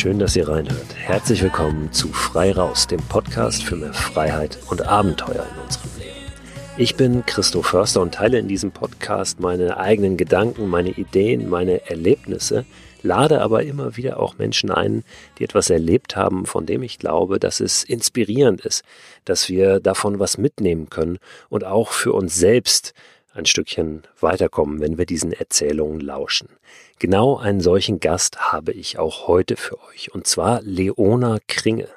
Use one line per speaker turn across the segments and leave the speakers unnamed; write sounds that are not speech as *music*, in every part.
Schön, dass ihr reinhört. Herzlich willkommen zu Frei Raus, dem Podcast für mehr Freiheit und Abenteuer in unserem Leben. Ich bin Christo Förster und teile in diesem Podcast meine eigenen Gedanken, meine Ideen, meine Erlebnisse, lade aber immer wieder auch Menschen ein, die etwas erlebt haben, von dem ich glaube, dass es inspirierend ist, dass wir davon was mitnehmen können und auch für uns selbst ein Stückchen weiterkommen, wenn wir diesen Erzählungen lauschen. Genau einen solchen Gast habe ich auch heute für euch, und zwar Leona Kringe.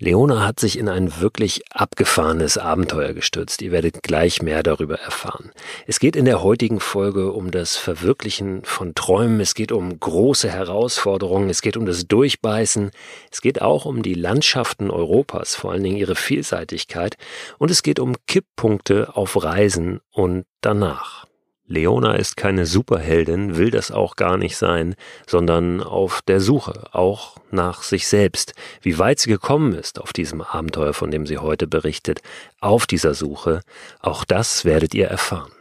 Leona hat sich in ein wirklich abgefahrenes Abenteuer gestürzt. Ihr werdet gleich mehr darüber erfahren. Es geht in der heutigen Folge um das Verwirklichen von Träumen. Es geht um große Herausforderungen. Es geht um das Durchbeißen. Es geht auch um die Landschaften Europas, vor allen Dingen ihre Vielseitigkeit. Und es geht um Kipppunkte auf Reisen und danach. Leona ist keine Superheldin, will das auch gar nicht sein, sondern auf der Suche, auch nach sich selbst. Wie weit sie gekommen ist auf diesem Abenteuer, von dem sie heute berichtet, auf dieser Suche, auch das werdet ihr erfahren.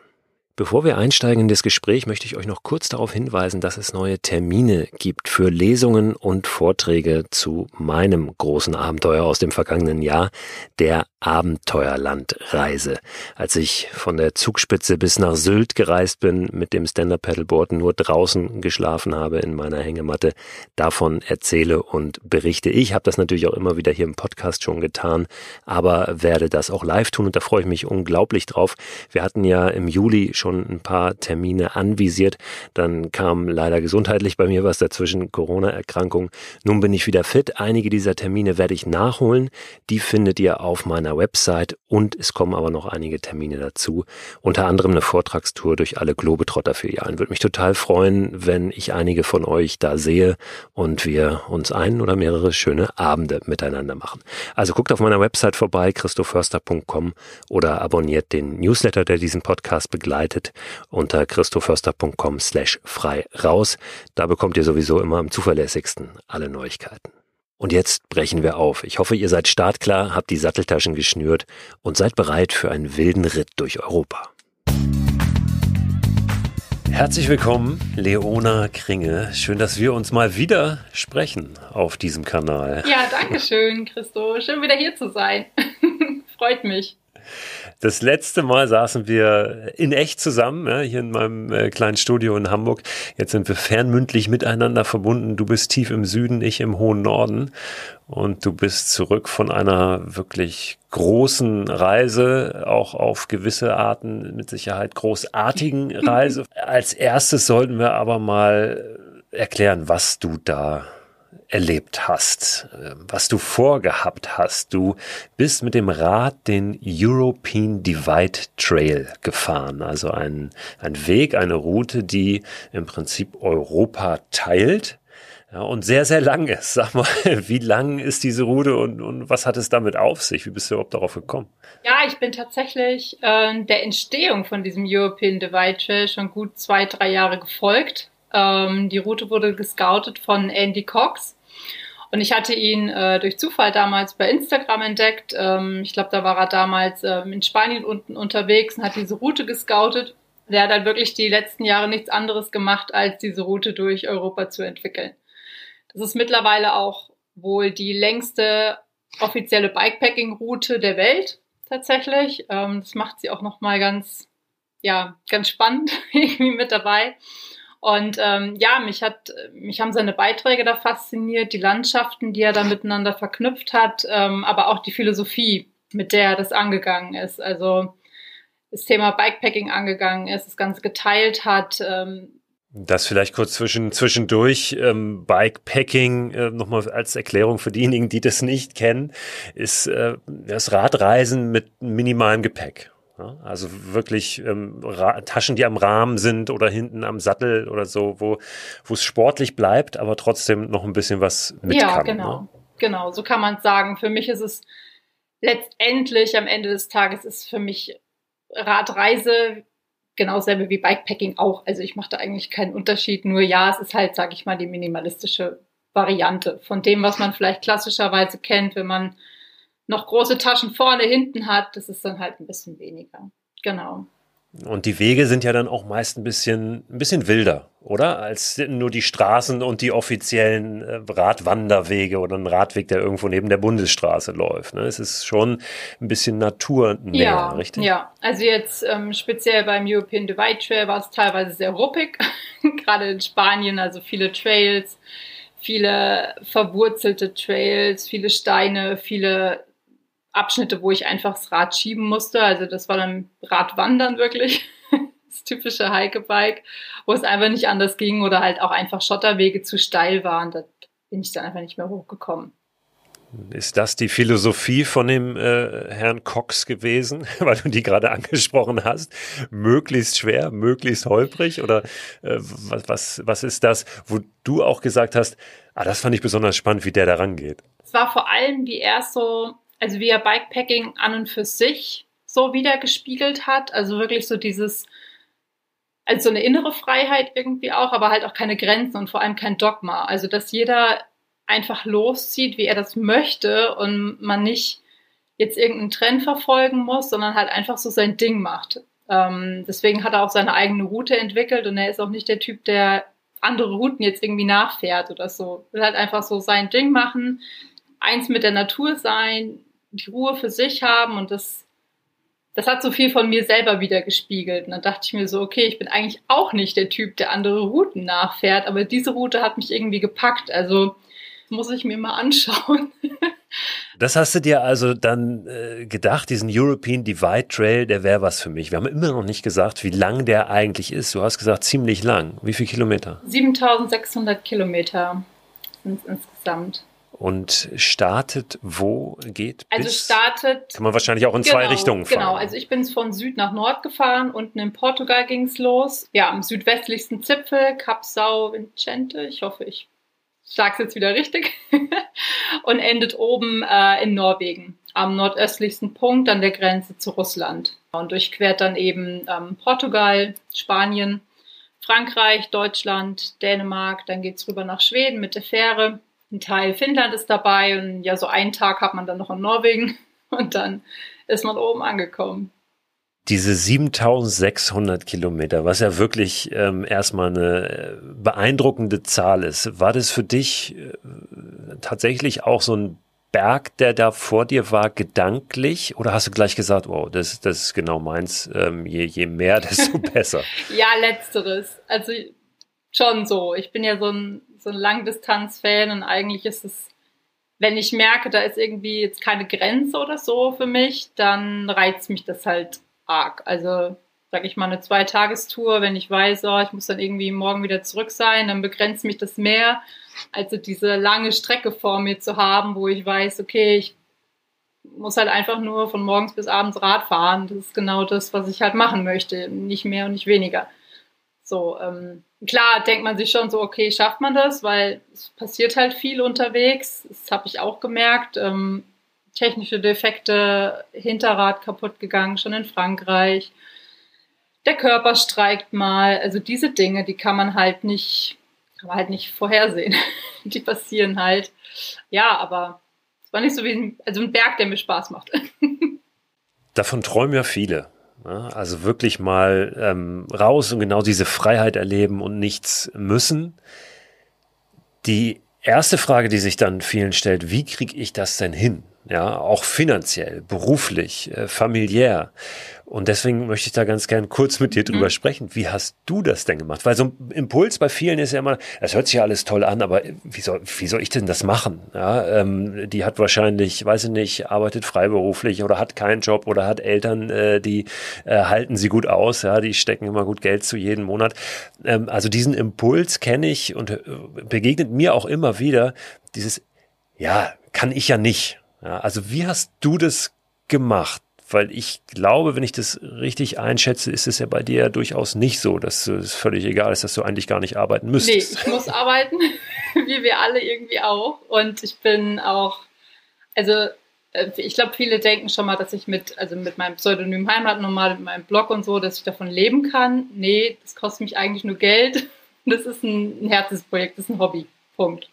Bevor wir einsteigen in das Gespräch, möchte ich euch noch kurz darauf hinweisen, dass es neue Termine gibt für Lesungen und Vorträge zu meinem großen Abenteuer aus dem vergangenen Jahr, der Abenteuerlandreise. Als ich von der Zugspitze bis nach Sylt gereist bin mit dem Stand-Up-Paddleboard, nur draußen geschlafen habe in meiner Hängematte, davon erzähle und berichte. Ich habe das natürlich auch immer wieder hier im Podcast schon getan, aber werde das auch live tun und da freue ich mich unglaublich drauf. Wir hatten ja im Juli schon ein paar Termine anvisiert. Dann kam leider gesundheitlich bei mir was dazwischen, Corona-Erkrankung. Nun bin ich wieder fit. Einige dieser Termine werde ich nachholen. Die findet ihr auf meiner Website und es kommen aber noch einige Termine dazu. Unter anderem eine Vortragstour durch alle Globetrotter-Filialen. Würde mich total freuen, wenn ich einige von euch da sehe und wir uns einen oder mehrere schöne Abende miteinander machen. Also guckt auf meiner Website vorbei, christoförster.com oder abonniert den Newsletter, der diesen Podcast begleitet begleitet unter christoförster.com slash frei raus. Da bekommt ihr sowieso immer am zuverlässigsten alle Neuigkeiten. Und jetzt brechen wir auf. Ich hoffe, ihr seid startklar, habt die Satteltaschen geschnürt und seid bereit für einen wilden Ritt durch Europa. Herzlich willkommen, Leona Kringe. Schön, dass wir uns mal wieder sprechen auf diesem Kanal.
Ja, danke schön, Christo. Schön wieder hier zu sein. *laughs* Freut mich.
Das letzte Mal saßen wir in echt zusammen, ja, hier in meinem äh, kleinen Studio in Hamburg. Jetzt sind wir fernmündlich miteinander verbunden. Du bist tief im Süden, ich im hohen Norden. Und du bist zurück von einer wirklich großen Reise, auch auf gewisse Arten mit Sicherheit großartigen *laughs* Reise. Als erstes sollten wir aber mal erklären, was du da erlebt hast, äh, was du vorgehabt hast. Du bist mit dem Rad den European Divide Trail gefahren, also ein, ein Weg, eine Route, die im Prinzip Europa teilt. Ja, und sehr, sehr lang ist. Sag mal, *laughs* wie lang ist diese Route und, und was hat es damit auf sich? Wie bist du überhaupt darauf gekommen?
Ja, ich bin tatsächlich äh, der Entstehung von diesem European Divide Trail schon gut zwei, drei Jahre gefolgt. Ähm, die Route wurde gescoutet von Andy Cox und ich hatte ihn äh, durch Zufall damals bei Instagram entdeckt. Ähm, ich glaube, da war er damals äh, in Spanien unten unterwegs und hat diese Route gescoutet. Der hat dann wirklich die letzten Jahre nichts anderes gemacht, als diese Route durch Europa zu entwickeln. Das ist mittlerweile auch wohl die längste offizielle Bikepacking-Route der Welt tatsächlich. Ähm, das macht sie auch nochmal ganz, ja, ganz spannend *laughs* irgendwie mit dabei. Und ähm, ja, mich hat, mich haben seine Beiträge da fasziniert, die Landschaften, die er da miteinander verknüpft hat, ähm, aber auch die Philosophie, mit der er das angegangen ist. Also das Thema Bikepacking angegangen ist, das Ganze geteilt hat. Ähm,
das vielleicht kurz zwischen, zwischendurch. Ähm, Bikepacking, äh, nochmal als Erklärung für diejenigen, die das nicht kennen, ist äh, das Radreisen mit minimalem Gepäck. Ja, also wirklich ähm, Taschen, die am Rahmen sind oder hinten am Sattel oder so, wo wo es sportlich bleibt, aber trotzdem noch ein bisschen was mit
ja,
kann.
Ja, genau, ne? genau, so kann man es sagen. Für mich ist es letztendlich am Ende des Tages ist für mich Radreise genau selbe wie Bikepacking auch. Also ich mache da eigentlich keinen Unterschied. Nur ja, es ist halt, sage ich mal, die minimalistische Variante von dem, was man vielleicht klassischerweise kennt, wenn man noch große Taschen vorne, hinten hat, das ist dann halt ein bisschen weniger. Genau.
Und die Wege sind ja dann auch meist ein bisschen, ein bisschen wilder, oder? Als nur die Straßen und die offiziellen äh, Radwanderwege oder ein Radweg, der irgendwo neben der Bundesstraße läuft. Ne? Es ist schon ein bisschen naturnäher,
ja,
richtig?
Ja, also jetzt ähm, speziell beim European Divide Trail war es teilweise sehr ruppig, *laughs* gerade in Spanien, also viele Trails, viele verwurzelte Trails, viele Steine, viele Abschnitte, wo ich einfach das Rad schieben musste. Also das war dann Radwandern wirklich. *laughs* das typische Hike-Bike, wo es einfach nicht anders ging oder halt auch einfach Schotterwege zu steil waren. Da bin ich dann einfach nicht mehr hochgekommen.
Ist das die Philosophie von dem äh, Herrn Cox gewesen, *laughs* weil du die gerade angesprochen hast? Möglichst schwer, möglichst holprig? Oder äh, was, was, was ist das, wo du auch gesagt hast, ah, das fand ich besonders spannend, wie der da rangeht?
Es war vor allem, wie er so also wie er Bikepacking an und für sich so wieder gespiegelt hat. Also wirklich so dieses, also so eine innere Freiheit irgendwie auch, aber halt auch keine Grenzen und vor allem kein Dogma. Also dass jeder einfach loszieht, wie er das möchte und man nicht jetzt irgendeinen Trend verfolgen muss, sondern halt einfach so sein Ding macht. Ähm, deswegen hat er auch seine eigene Route entwickelt und er ist auch nicht der Typ, der andere Routen jetzt irgendwie nachfährt oder so. Will halt einfach so sein Ding machen, eins mit der Natur sein, die Ruhe für sich haben und das, das hat so viel von mir selber wieder gespiegelt. Und dann dachte ich mir so, okay, ich bin eigentlich auch nicht der Typ, der andere Routen nachfährt, aber diese Route hat mich irgendwie gepackt. Also muss ich mir mal anschauen. *laughs*
Das hast du dir also dann äh, gedacht, diesen European Divide Trail, der wäre was für mich. Wir haben immer noch nicht gesagt, wie lang der eigentlich ist. Du hast gesagt, ziemlich lang. Wie viele Kilometer?
7600 Kilometer sind es insgesamt.
Und startet wo, geht
Also bis? startet.
Kann man wahrscheinlich auch in genau, zwei Richtungen fahren.
Genau, also ich bin von Süd nach Nord gefahren. Unten in Portugal ging es los. Ja, am südwestlichsten Zipfel, Cap São Vicente. Ich hoffe, ich sage es jetzt wieder richtig. *laughs* und endet oben äh, in Norwegen, am nordöstlichsten Punkt an der Grenze zu Russland. Und durchquert dann eben ähm, Portugal, Spanien, Frankreich, Deutschland, Dänemark. Dann geht es rüber nach Schweden mit der Fähre ein Teil Finnland ist dabei und ja, so einen Tag hat man dann noch in Norwegen *laughs* und dann ist man oben angekommen.
Diese 7600 Kilometer, was ja wirklich ähm, erstmal eine äh, beeindruckende Zahl ist, war das für dich äh, tatsächlich auch so ein Berg, der da vor dir war, gedanklich? Oder hast du gleich gesagt, wow, das, das ist genau meins, ähm, je, je mehr, *laughs* desto besser?
ja, letzteres. Also schon so. Ich bin ja so ein so ein Langdistanz-Fan und eigentlich ist es, wenn ich merke, da ist irgendwie jetzt keine Grenze oder so für mich, dann reizt mich das halt arg. Also sag ich mal eine Zweitagestour, wenn ich weiß, oh, ich muss dann irgendwie morgen wieder zurück sein, dann begrenzt mich das mehr, also diese lange Strecke vor mir zu haben, wo ich weiß, okay, ich muss halt einfach nur von morgens bis abends Rad fahren. Das ist genau das, was ich halt machen möchte, nicht mehr und nicht weniger. So, ähm, klar denkt man sich schon so, okay, schafft man das, weil es passiert halt viel unterwegs. Das habe ich auch gemerkt. Ähm, technische Defekte, Hinterrad kaputt gegangen, schon in Frankreich. Der Körper streikt mal. Also diese Dinge, die kann man halt nicht, kann man halt nicht vorhersehen. *laughs* die passieren halt. Ja, aber es war nicht so wie ein, also ein Berg, der mir Spaß macht. *laughs*
Davon träumen ja viele. Also wirklich mal ähm, raus und genau diese Freiheit erleben und nichts müssen. Die erste Frage, die sich dann vielen stellt, wie kriege ich das denn hin? Ja, auch finanziell, beruflich, äh, familiär. Und deswegen möchte ich da ganz gern kurz mit dir drüber mhm. sprechen. Wie hast du das denn gemacht? Weil so ein Impuls bei vielen ist ja immer, es hört sich ja alles toll an, aber wie soll, wie soll ich denn das machen? Ja, ähm, die hat wahrscheinlich, weiß ich nicht, arbeitet freiberuflich oder hat keinen Job oder hat Eltern, äh, die äh, halten sie gut aus, ja, die stecken immer gut Geld zu jeden Monat. Ähm, also diesen Impuls kenne ich und äh, begegnet mir auch immer wieder. Dieses, ja, kann ich ja nicht. Ja, also wie hast du das gemacht? weil ich glaube, wenn ich das richtig einschätze, ist es ja bei dir durchaus nicht so, dass es völlig egal ist, dass du eigentlich gar nicht arbeiten müsstest.
Nee, ich muss arbeiten, *laughs* wie wir alle irgendwie auch. Und ich bin auch, also äh, ich glaube, viele denken schon mal, dass ich mit, also mit meinem Pseudonym Heimatnormal, mit meinem Blog und so, dass ich davon leben kann. Nee, das kostet mich eigentlich nur Geld. *laughs* Das ist ein Herzensprojekt, das ist ein Hobby. Punkt.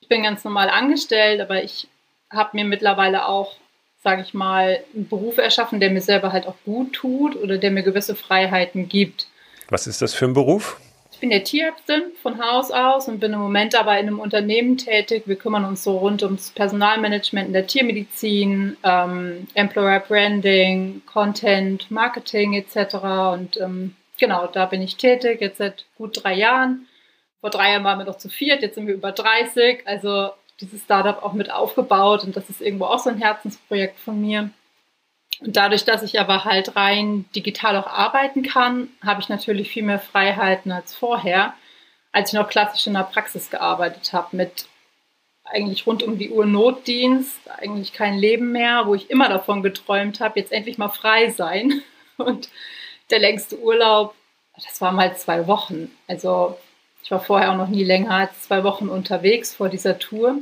Ich bin ganz normal angestellt, aber ich habe mir mittlerweile auch sage ich mal, einen Beruf erschaffen, der mir selber halt auch gut tut oder der mir gewisse Freiheiten gibt.
Was ist das für ein Beruf?
Ich bin ja Tierärztin von Haus aus und bin im Moment aber in einem Unternehmen tätig. Wir kümmern uns so rund ums Personalmanagement in der Tiermedizin, ähm, Employer Branding, Content, Marketing etc. Und ähm, genau, da bin ich tätig, jetzt seit gut drei Jahren. Vor drei Jahren waren wir noch zu viert, jetzt sind wir über 30. Also dieses Startup auch mit aufgebaut und das ist irgendwo auch so ein Herzensprojekt von mir. Und dadurch, dass ich aber halt rein digital auch arbeiten kann, habe ich natürlich viel mehr Freiheiten als vorher, als ich noch klassisch in der Praxis gearbeitet habe, mit eigentlich rund um die Uhr Notdienst, eigentlich kein Leben mehr, wo ich immer davon geträumt habe, jetzt endlich mal frei sein. *laughs* Und der längste Urlaub, das war mal zwei Wochen. Also ich war vorher auch noch nie länger als zwei Wochen unterwegs vor dieser Tour.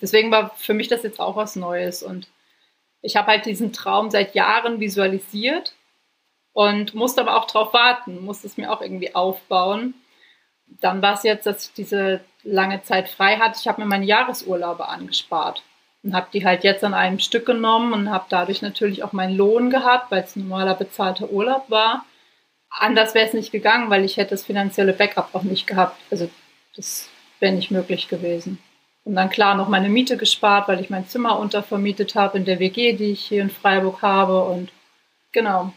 Deswegen war für mich das jetzt auch was Neues und ich habe halt diesen Traum seit Jahren visualisiert und musste aber auch darauf warten, musste es mir auch irgendwie aufbauen. Dann war es jetzt, dass ich diese lange Zeit frei hatte. Ich habe mir meine Jahresurlaube angespart und habe die halt jetzt an einem Stück genommen und habe dadurch natürlich auch meinen Lohn gehabt, weil es ein normaler bezahlter Urlaub war. Anders wäre es nicht gegangen, weil ich hätte das finanzielle Backup auch nicht gehabt. Also das wäre nicht möglich gewesen. Und dann klar noch meine Miete gespart, weil ich mein Zimmer untervermietet habe in der WG, die ich hier in Freiburg habe. Und genau.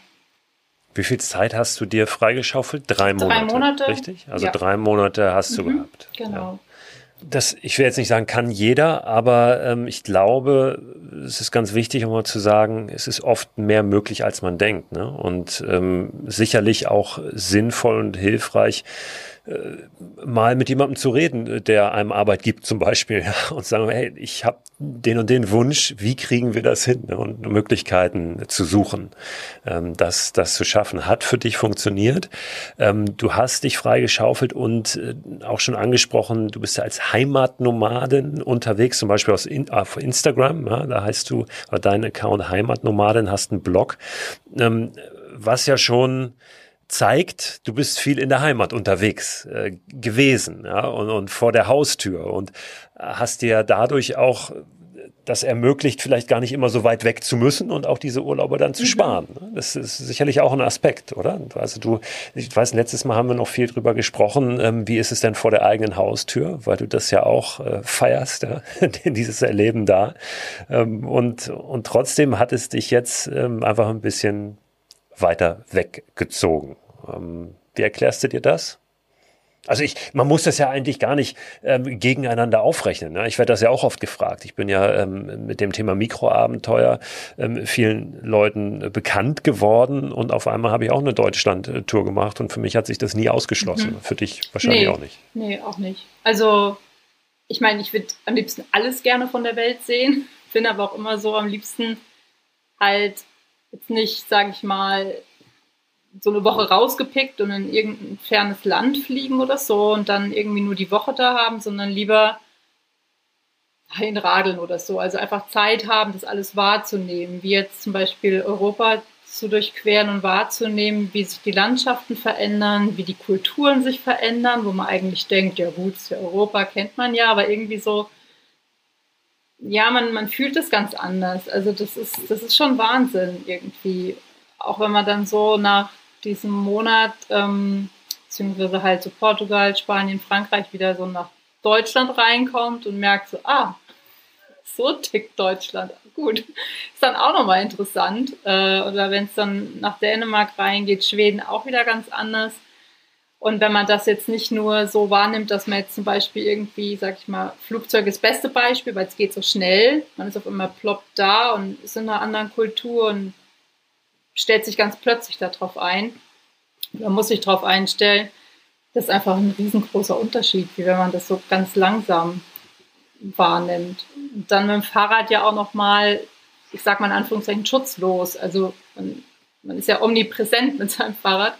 Wie viel Zeit hast du dir freigeschaufelt? Drei Monate.
Drei Monate.
Richtig? Also ja. drei Monate hast du mhm, gehabt.
Genau. Ja.
Das, ich will jetzt nicht sagen, kann jeder, aber ähm, ich glaube, es ist ganz wichtig, um mal zu sagen, es ist oft mehr möglich, als man denkt. Ne? Und ähm, sicherlich auch sinnvoll und hilfreich, mal mit jemandem zu reden, der einem Arbeit gibt zum Beispiel ja, und sagen, hey, ich habe den und den Wunsch, wie kriegen wir das hin ne, und Möglichkeiten zu suchen, ähm, das, das zu schaffen. Hat für dich funktioniert. Ähm, du hast dich freigeschaufelt und äh, auch schon angesprochen, du bist ja als Heimatnomadin unterwegs, zum Beispiel aus in, auf Instagram, ja, da heißt du, dein Account Heimatnomadin, hast einen Blog, ähm, was ja schon zeigt, du bist viel in der Heimat unterwegs äh, gewesen ja, und, und vor der Haustür und hast dir dadurch auch das ermöglicht, vielleicht gar nicht immer so weit weg zu müssen und auch diese Urlaube dann zu mhm. sparen. Ne? Das ist sicherlich auch ein Aspekt, oder? Also du, ich weiß, letztes Mal haben wir noch viel drüber gesprochen, ähm, wie ist es denn vor der eigenen Haustür, weil du das ja auch äh, feierst, ja? *laughs* dieses Erleben da. Ähm, und, und trotzdem hat es dich jetzt ähm, einfach ein bisschen weiter weggezogen. Ähm, wie erklärst du dir das? Also ich, man muss das ja eigentlich gar nicht ähm, gegeneinander aufrechnen. Ne? Ich werde das ja auch oft gefragt. Ich bin ja ähm, mit dem Thema Mikroabenteuer ähm, vielen Leuten bekannt geworden und auf einmal habe ich auch eine Deutschland-Tour gemacht und für mich hat sich das nie ausgeschlossen. Mhm. Für dich wahrscheinlich
nee,
auch nicht.
Nee, auch nicht. Also ich meine, ich würde am liebsten alles gerne von der Welt sehen, bin aber auch immer so am liebsten halt jetzt nicht, sage ich mal, so eine Woche rausgepickt und in irgendein fernes Land fliegen oder so und dann irgendwie nur die Woche da haben, sondern lieber einradeln oder so. Also einfach Zeit haben, das alles wahrzunehmen, wie jetzt zum Beispiel Europa zu durchqueren und wahrzunehmen, wie sich die Landschaften verändern, wie die Kulturen sich verändern, wo man eigentlich denkt, ja gut, Europa, kennt man ja, aber irgendwie so, ja, man, man fühlt es ganz anders. Also das ist, das ist schon Wahnsinn irgendwie. Auch wenn man dann so nach diesem Monat, ähm, beziehungsweise halt so Portugal, Spanien, Frankreich wieder so nach Deutschland reinkommt und merkt so, ah, so tickt Deutschland. Gut, ist dann auch nochmal interessant. Äh, oder wenn es dann nach Dänemark reingeht, Schweden auch wieder ganz anders. Und wenn man das jetzt nicht nur so wahrnimmt, dass man jetzt zum Beispiel irgendwie, sag ich mal, Flugzeug ist das beste Beispiel, weil es geht so schnell, man ist auf einmal ploppt da und ist in einer anderen Kultur und stellt sich ganz plötzlich darauf ein. Man muss sich darauf einstellen. Das ist einfach ein riesengroßer Unterschied, wie wenn man das so ganz langsam wahrnimmt. Und dann mit dem Fahrrad ja auch nochmal, ich sag mal in Anführungszeichen, schutzlos. Also man, man ist ja omnipräsent mit seinem Fahrrad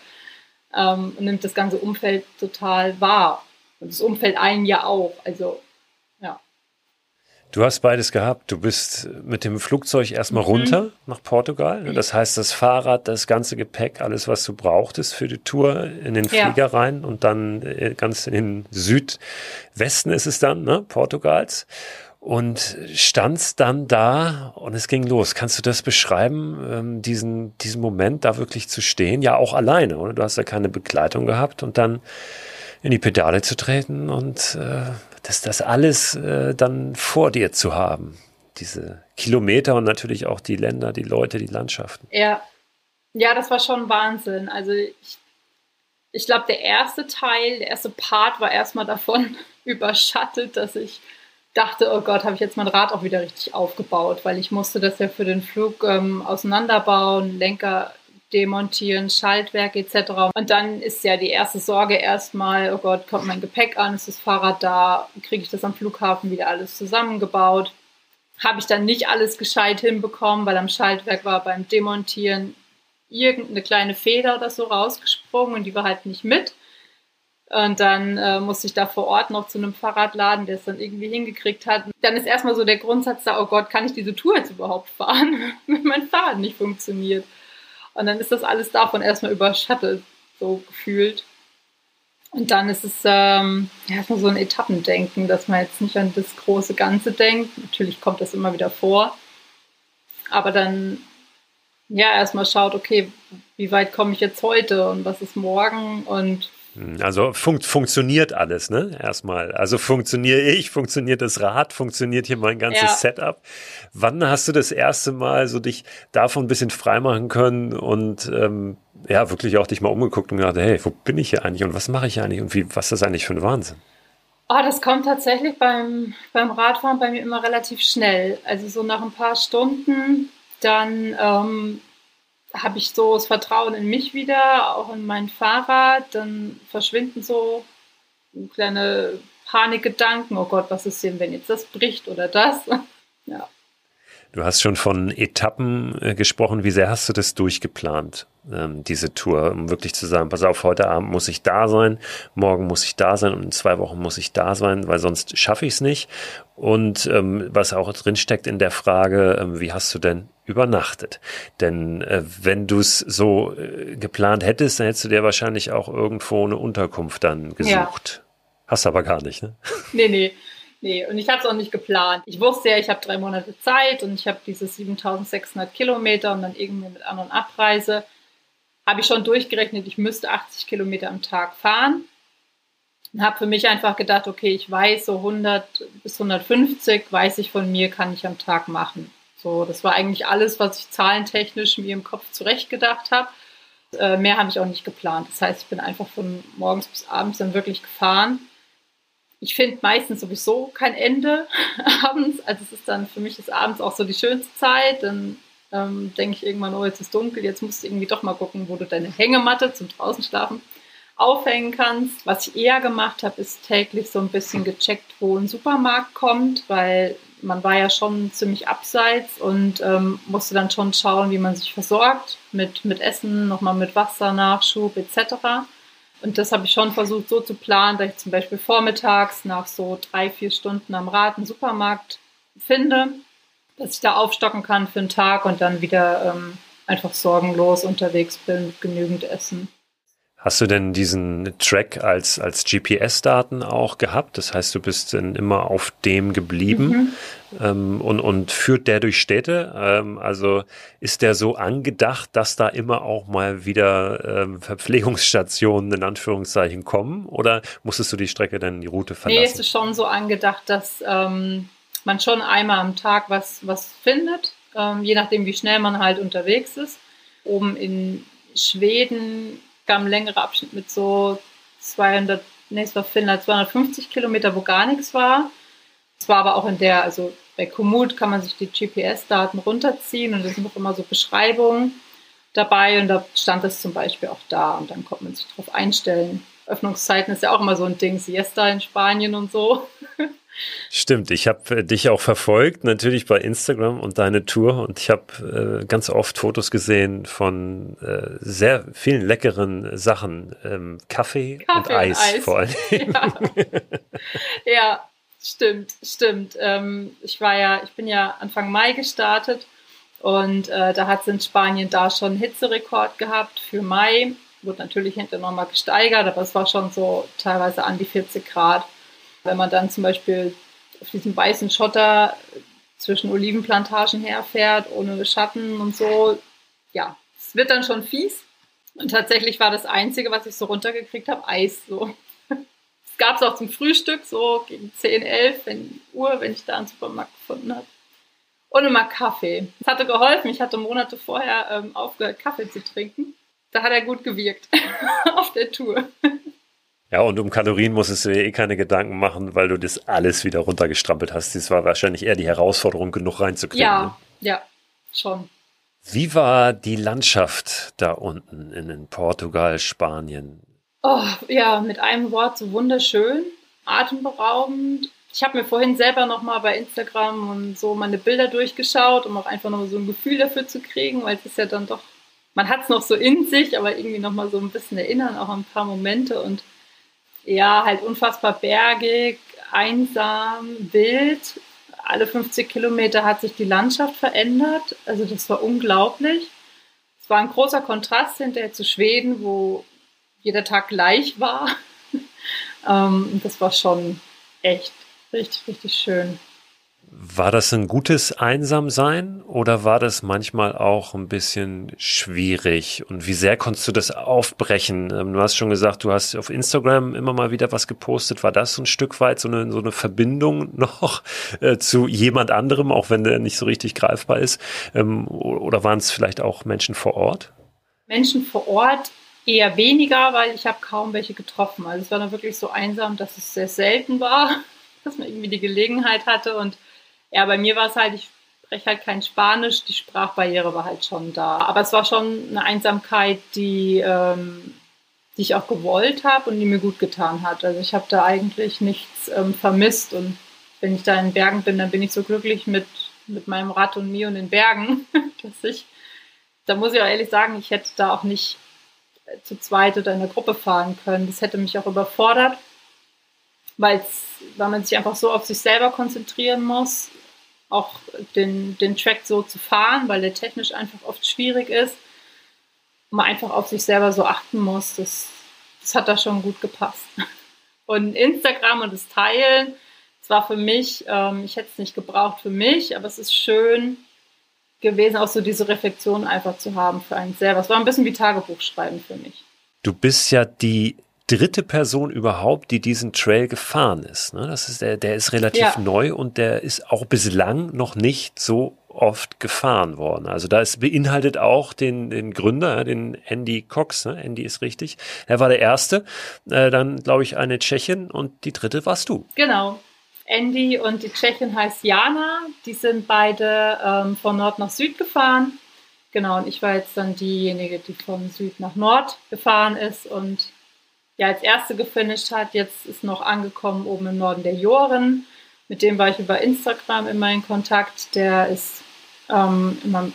ähm, nimmt das ganze Umfeld total wahr. Und das Umfeld einen ja auch. Also
Du hast beides gehabt. Du bist mit dem Flugzeug erstmal mhm. runter nach Portugal. Das heißt, das Fahrrad, das ganze Gepäck, alles, was du brauchtest für die Tour, in den Flieger ja. rein und dann äh, ganz in den Südwesten ist es dann, ne, Portugals. Und standst dann da und es ging los. Kannst du das beschreiben, ähm, diesen, diesen Moment da wirklich zu stehen? Ja, auch alleine, oder? Du hast ja keine Begleitung gehabt und dann in die Pedale zu treten und äh, das, das alles äh, dann vor dir zu haben. Diese Kilometer und natürlich auch die Länder, die Leute, die Landschaften.
Ja, ja, das war schon Wahnsinn. Also ich, ich glaube, der erste Teil, der erste Part war erstmal davon *laughs* überschattet, dass ich dachte, oh Gott, habe ich jetzt mein Rad auch wieder richtig aufgebaut, weil ich musste das ja für den Flug ähm, auseinanderbauen, Lenker demontieren, Schaltwerk etc. Und dann ist ja die erste Sorge erstmal, oh Gott, kommt mein Gepäck an, ist das Fahrrad da, kriege ich das am Flughafen wieder alles zusammengebaut. Habe ich dann nicht alles gescheit hinbekommen, weil am Schaltwerk war beim Demontieren irgendeine kleine Feder oder so rausgesprungen und die war halt nicht mit. Und dann äh, musste ich da vor Ort noch zu einem Fahrradladen, der es dann irgendwie hingekriegt hat. Dann ist erstmal so der Grundsatz da, oh Gott, kann ich diese Tour jetzt überhaupt fahren, *laughs* wenn mein Fahrrad nicht funktioniert? Und dann ist das alles davon erstmal überschattet, so gefühlt. Und dann ist es ähm, erstmal so ein Etappendenken, dass man jetzt nicht an das große Ganze denkt. Natürlich kommt das immer wieder vor. Aber dann ja erstmal schaut, okay, wie weit komme ich jetzt heute und was ist morgen und
also fun funktioniert alles, ne? Erstmal. Also funktioniere ich, funktioniert das Rad, funktioniert hier mein ganzes ja. Setup. Wann hast du das erste Mal so dich davon ein bisschen freimachen können und ähm, ja, wirklich auch dich mal umgeguckt und gedacht, hey, wo bin ich hier eigentlich und was mache ich hier eigentlich und wie, was ist das eigentlich für ein Wahnsinn?
Oh, das kommt tatsächlich beim, beim Radfahren bei mir immer relativ schnell. Also so nach ein paar Stunden, dann ähm, habe ich so das Vertrauen in mich wieder, auch in mein Fahrrad. Dann verschwinden so kleine Panikgedanken. Oh Gott, was ist denn, wenn jetzt das bricht oder das? *laughs* ja.
Du hast schon von Etappen äh, gesprochen. Wie sehr hast du das durchgeplant, ähm, diese Tour, um wirklich zu sagen, pass auf, heute Abend muss ich da sein, morgen muss ich da sein und in zwei Wochen muss ich da sein, weil sonst schaffe ich es nicht. Und ähm, was auch drin steckt in der Frage, ähm, wie hast du denn übernachtet? Denn äh, wenn du es so äh, geplant hättest, dann hättest du dir wahrscheinlich auch irgendwo eine Unterkunft dann gesucht. Ja. Hast aber gar nicht, ne? *laughs*
Nee, nee. Nee, und ich habe es auch nicht geplant. Ich wusste ja, ich habe drei Monate Zeit und ich habe diese 7600 Kilometer und dann irgendwie mit An- und Abreise habe ich schon durchgerechnet, ich müsste 80 Kilometer am Tag fahren. Und habe für mich einfach gedacht, okay, ich weiß, so 100 bis 150 weiß ich von mir, kann ich am Tag machen. So, das war eigentlich alles, was ich zahlentechnisch mir im Kopf zurechtgedacht habe. Äh, mehr habe ich auch nicht geplant. Das heißt, ich bin einfach von morgens bis abends dann wirklich gefahren ich finde meistens sowieso kein Ende *laughs* abends. Also es ist dann für mich ist abends auch so die schönste Zeit. Dann ähm, denke ich irgendwann, oh, jetzt ist dunkel, jetzt musst du irgendwie doch mal gucken, wo du deine Hängematte zum draußen schlafen aufhängen kannst. Was ich eher gemacht habe, ist täglich so ein bisschen gecheckt, wo ein Supermarkt kommt, weil man war ja schon ziemlich abseits und ähm, musste dann schon schauen, wie man sich versorgt mit, mit Essen, nochmal mit Wasser, Nachschub etc. Und das habe ich schon versucht so zu planen, dass ich zum Beispiel vormittags nach so drei, vier Stunden am Rad einen Supermarkt finde, dass ich da aufstocken kann für einen Tag und dann wieder ähm, einfach sorgenlos unterwegs bin mit genügend Essen.
Hast du denn diesen Track als, als GPS-Daten auch gehabt? Das heißt, du bist dann immer auf dem geblieben mhm. ähm, und, und führt der durch Städte? Ähm, also ist der so angedacht, dass da immer auch mal wieder ähm, Verpflegungsstationen in Anführungszeichen kommen? Oder musstest du die Strecke dann die Route verlassen?
Nee, es ist schon so angedacht, dass ähm, man schon einmal am Tag was, was findet, ähm, je nachdem, wie schnell man halt unterwegs ist. Oben in Schweden kam ein längerer Abschnitt mit so 200, nee, es war Finnland, 250 Kilometer, wo gar nichts war. Es war aber auch in der, also bei Komoot kann man sich die GPS-Daten runterziehen und es sind auch immer so Beschreibungen dabei und da stand es zum Beispiel auch da und dann konnte man sich darauf einstellen. Öffnungszeiten ist ja auch immer so ein Ding, Siesta in Spanien und so.
Stimmt, ich habe äh, dich auch verfolgt, natürlich bei Instagram und deine Tour und ich habe äh, ganz oft Fotos gesehen von äh, sehr vielen leckeren Sachen, ähm, Kaffee, Kaffee, und Eis, Eis. vor allem. *laughs*
Ja. ja, stimmt, stimmt. Ähm, ich war ja, ich bin ja Anfang Mai gestartet und äh, da hat es in Spanien da schon einen Hitzerekord gehabt für Mai. Wurde natürlich hinterher nochmal gesteigert, aber es war schon so teilweise an die 40 Grad. Wenn man dann zum Beispiel auf diesem weißen Schotter zwischen Olivenplantagen herfährt, ohne Schatten und so. Ja, es wird dann schon fies. Und tatsächlich war das Einzige, was ich so runtergekriegt habe, Eis. So. *laughs* Es gab es auch zum Frühstück, so gegen 10, 11 wenn, Uhr, wenn ich da einen Supermarkt gefunden habe. Und immer Kaffee. Es hatte geholfen. Ich hatte Monate vorher ähm, aufgehört, Kaffee zu trinken. Da hat er gut gewirkt *laughs* auf der Tour.
Ja, und um Kalorien musstest du dir eh keine Gedanken machen, weil du das alles wieder runtergestrampelt hast. Das war wahrscheinlich eher die Herausforderung, genug reinzukriegen.
Ja, ne? ja, schon.
Wie war die Landschaft da unten in Portugal, Spanien?
Oh, ja, mit einem Wort so wunderschön, atemberaubend. Ich habe mir vorhin selber noch mal bei Instagram und so meine Bilder durchgeschaut, um auch einfach noch so ein Gefühl dafür zu kriegen, weil es ist ja dann doch, man hat es noch so in sich, aber irgendwie noch mal so ein bisschen erinnern, auch an ein paar Momente und ja, halt unfassbar bergig, einsam, wild. Alle 50 Kilometer hat sich die Landschaft verändert. Also das war unglaublich. Es war ein großer Kontrast hinterher zu Schweden, wo jeder Tag gleich war. *laughs* ähm, das war schon echt richtig, richtig schön.
War das ein gutes Einsamsein oder war das manchmal auch ein bisschen schwierig? Und wie sehr konntest du das aufbrechen? Ähm, du hast schon gesagt, du hast auf Instagram immer mal wieder was gepostet. War das so ein Stück weit so eine, so eine Verbindung *laughs* noch äh, zu jemand anderem, auch wenn der nicht so richtig greifbar ist? Ähm, oder waren es vielleicht auch Menschen vor Ort?
Menschen vor Ort eher weniger, weil ich habe kaum welche getroffen. Also es war dann wirklich so einsam, dass es sehr selten war, *laughs* dass man irgendwie die Gelegenheit hatte und ja, bei mir war es halt, ich spreche halt kein Spanisch, die Sprachbarriere war halt schon da. Aber es war schon eine Einsamkeit, die, ähm, die ich auch gewollt habe und die mir gut getan hat. Also ich habe da eigentlich nichts ähm, vermisst und wenn ich da in Bergen bin, dann bin ich so glücklich mit, mit meinem Rad und mir und den Bergen, *laughs* dass ich, da muss ich auch ehrlich sagen, ich hätte da auch nicht äh, zu zweit oder in der Gruppe fahren können. Das hätte mich auch überfordert, weil man sich einfach so auf sich selber konzentrieren muss auch den, den Track so zu fahren, weil der technisch einfach oft schwierig ist man einfach auf sich selber so achten muss. Das, das hat da schon gut gepasst. *laughs* Und Instagram und das Teilen, es war für mich, ähm, ich hätte es nicht gebraucht für mich, aber es ist schön gewesen, auch so diese Reflexion einfach zu haben für einen selber. Es war ein bisschen wie Tagebuchschreiben für mich.
Du bist ja die dritte Person überhaupt, die diesen Trail gefahren ist. Ne? Das ist der, der ist relativ ja. neu und der ist auch bislang noch nicht so oft gefahren worden. Also da ist beinhaltet auch den, den Gründer, den Andy Cox. Ne? Andy ist richtig. Er war der erste. Äh, dann glaube ich eine Tschechin und die dritte warst du.
Genau. Andy und die Tschechin heißt Jana. Die sind beide ähm, von Nord nach Süd gefahren. Genau, und ich war jetzt dann diejenige, die von Süd nach Nord gefahren ist und ja als erste gefinisht hat. Jetzt ist noch angekommen oben im Norden der Joren. Mit dem war ich über Instagram immer in Kontakt. Der ist ähm, immer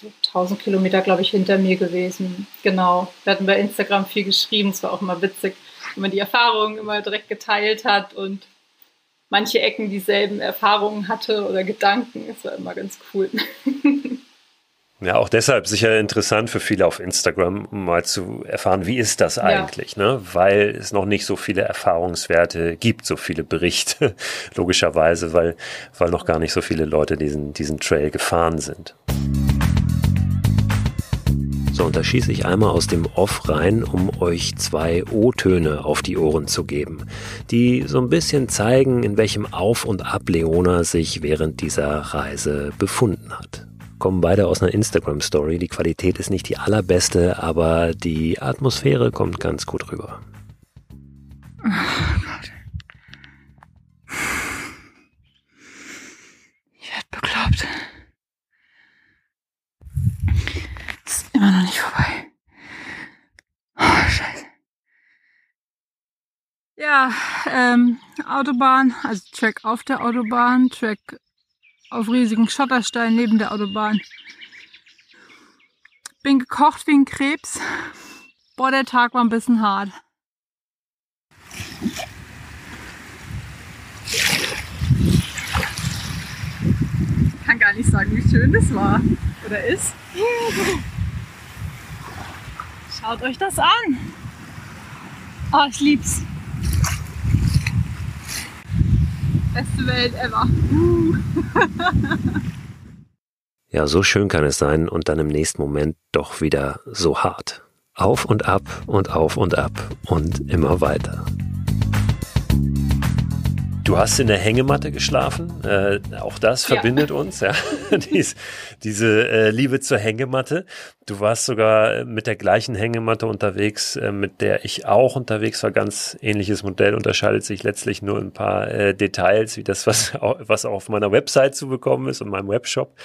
so 1000 Kilometer, glaube ich, hinter mir gewesen. Genau. Wir hatten bei Instagram viel geschrieben. Es war auch immer witzig, wenn man die Erfahrungen immer direkt geteilt hat und manche Ecken dieselben Erfahrungen hatte oder Gedanken. Es war immer ganz cool. *laughs*
Ja, auch deshalb sicher interessant für viele auf Instagram, mal zu erfahren, wie ist das eigentlich, ja. ne? Weil es noch nicht so viele Erfahrungswerte gibt, so viele Berichte, *laughs* logischerweise, weil, weil noch gar nicht so viele Leute diesen, diesen Trail gefahren sind. So, und da schieße ich einmal aus dem Off rein, um euch zwei O-Töne auf die Ohren zu geben, die so ein bisschen zeigen, in welchem Auf und Ab Leona sich während dieser Reise befunden hat kommen beide aus einer Instagram-Story. Die Qualität ist nicht die allerbeste, aber die Atmosphäre kommt ganz gut rüber. Oh Gott.
Ich werde bekloppt. Es ist immer noch nicht vorbei. Oh, scheiße. Ja, ähm, Autobahn, also Track auf der Autobahn, Track auf riesigen Schottersteinen neben der Autobahn. Bin gekocht wie ein Krebs. Boah, der Tag war ein bisschen hart. Ich kann gar nicht sagen, wie schön das war oder ist. Schaut euch das an. Oh, ich lieb's. Beste Welt ever. *laughs*
ja, so schön kann es sein und dann im nächsten Moment doch wieder so hart. Auf und ab und auf und ab und immer weiter. Du hast in der Hängematte geschlafen. Äh, auch das ja. verbindet uns, ja. *laughs* Dies, diese äh, Liebe zur Hängematte. Du warst sogar mit der gleichen Hängematte unterwegs, äh, mit der ich auch unterwegs war. Ganz ähnliches Modell unterscheidet sich letztlich nur ein paar äh, Details, wie das, was, was auf meiner Website zu bekommen ist und meinem Webshop.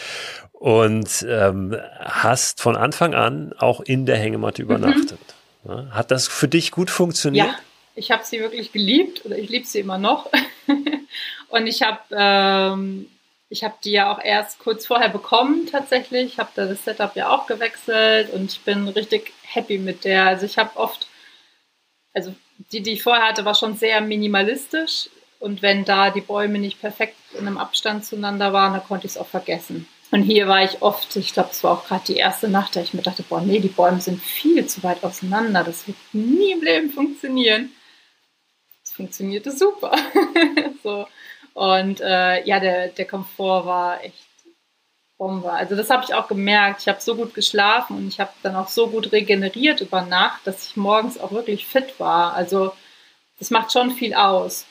Und ähm, hast von Anfang an auch in der Hängematte mhm. übernachtet. Mhm. Hat das für dich gut funktioniert?
Ja. Ich habe sie wirklich geliebt oder ich liebe sie immer noch. *laughs* und ich habe ähm, ich die ja auch erst kurz vorher bekommen tatsächlich. Ich habe da das Setup ja auch gewechselt und ich bin richtig happy mit der. Also ich habe oft, also die, die ich vorher hatte, war schon sehr minimalistisch. Und wenn da die Bäume nicht perfekt in einem Abstand zueinander waren, dann konnte ich es auch vergessen. Und hier war ich oft, ich glaube, es war auch gerade die erste Nacht, da ich mir dachte, boah, nee, die Bäume sind viel zu weit auseinander. Das wird nie im Leben funktionieren funktionierte super. *laughs* so. Und äh, ja, der, der Komfort war echt Bombe. Also das habe ich auch gemerkt. Ich habe so gut geschlafen und ich habe dann auch so gut regeneriert über Nacht, dass ich morgens auch wirklich fit war. Also das macht schon viel aus.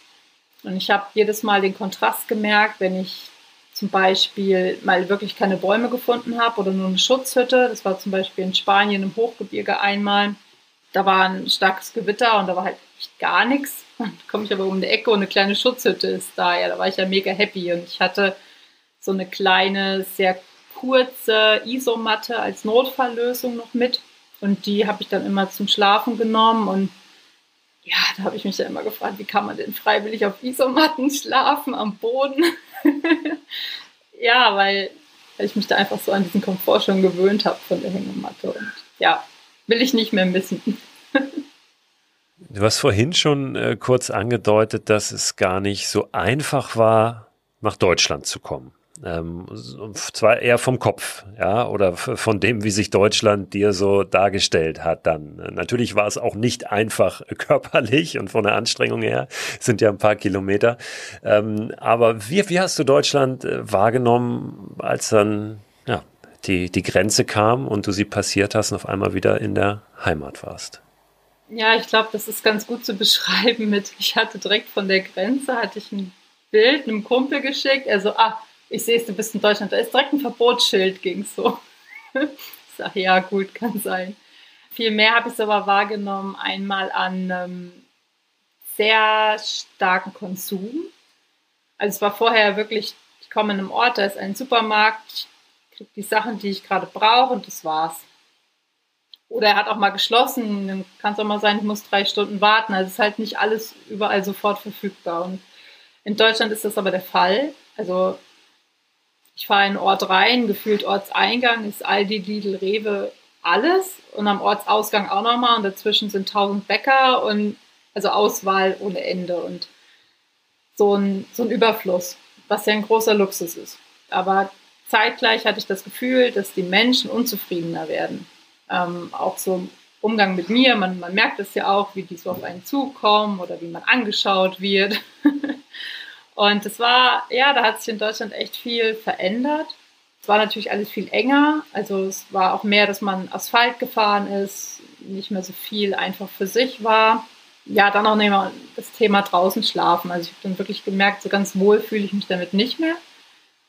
Und ich habe jedes Mal den Kontrast gemerkt, wenn ich zum Beispiel mal wirklich keine Bäume gefunden habe oder nur eine Schutzhütte. Das war zum Beispiel in Spanien im Hochgebirge einmal. Da war ein starkes Gewitter und da war halt gar nichts. Dann komme ich aber um die Ecke und eine kleine Schutzhütte ist da. Ja, da war ich ja mega happy. Und ich hatte so eine kleine, sehr kurze Isomatte als Notfalllösung noch mit. Und die habe ich dann immer zum Schlafen genommen. Und ja, da habe ich mich dann immer gefragt, wie kann man denn freiwillig auf Isomatten schlafen am Boden? *laughs* ja, weil ich mich da einfach so an diesen Komfort schon gewöhnt habe von der Hängematte. Und ja, will ich nicht mehr missen. *laughs*
Du hast vorhin schon äh, kurz angedeutet, dass es gar nicht so einfach war, nach Deutschland zu kommen. Ähm, zwar eher vom Kopf, ja, oder von dem, wie sich Deutschland dir so dargestellt hat dann. Natürlich war es auch nicht einfach *laughs* körperlich und von der Anstrengung her, sind ja ein paar Kilometer. Ähm, aber wie, wie hast du Deutschland äh, wahrgenommen, als dann, ja, die, die Grenze kam und du sie passiert hast und auf einmal wieder in der Heimat warst?
Ja, ich glaube, das ist ganz gut zu beschreiben mit, ich hatte direkt von der Grenze, hatte ich ein Bild einem Kumpel geschickt, er so, ah, ich sehe es, du bist in Deutschland, da ist direkt ein Verbotsschild, ging so. *laughs* ich sage, ja, gut, kann sein. Viel mehr habe ich es aber wahrgenommen, einmal an ähm, sehr starken Konsum. Also es war vorher wirklich, ich komme in einem Ort, da ist ein Supermarkt, ich kriege die Sachen, die ich gerade brauche und das war's. Oder er hat auch mal geschlossen, dann kann es auch mal sein, ich muss drei Stunden warten. Also es ist halt nicht alles überall sofort verfügbar. Und in Deutschland ist das aber der Fall. Also ich fahre in einen Ort rein, gefühlt Ortseingang ist Aldi, Lidl, Rewe, alles. Und am Ortsausgang auch nochmal. Und dazwischen sind tausend Bäcker und also Auswahl ohne Ende. Und so ein, so ein Überfluss, was ja ein großer Luxus ist. Aber zeitgleich hatte ich das Gefühl, dass die Menschen unzufriedener werden ähm, auch so Umgang mit mir, man, man merkt es ja auch, wie die so auf einen zukommen oder wie man angeschaut wird. *laughs* und es war, ja, da hat sich in Deutschland echt viel verändert. Es war natürlich alles viel enger, also es war auch mehr, dass man Asphalt gefahren ist, nicht mehr so viel einfach für sich war. Ja, dann auch das Thema draußen schlafen. Also ich habe dann wirklich gemerkt, so ganz wohl fühle ich mich damit nicht mehr.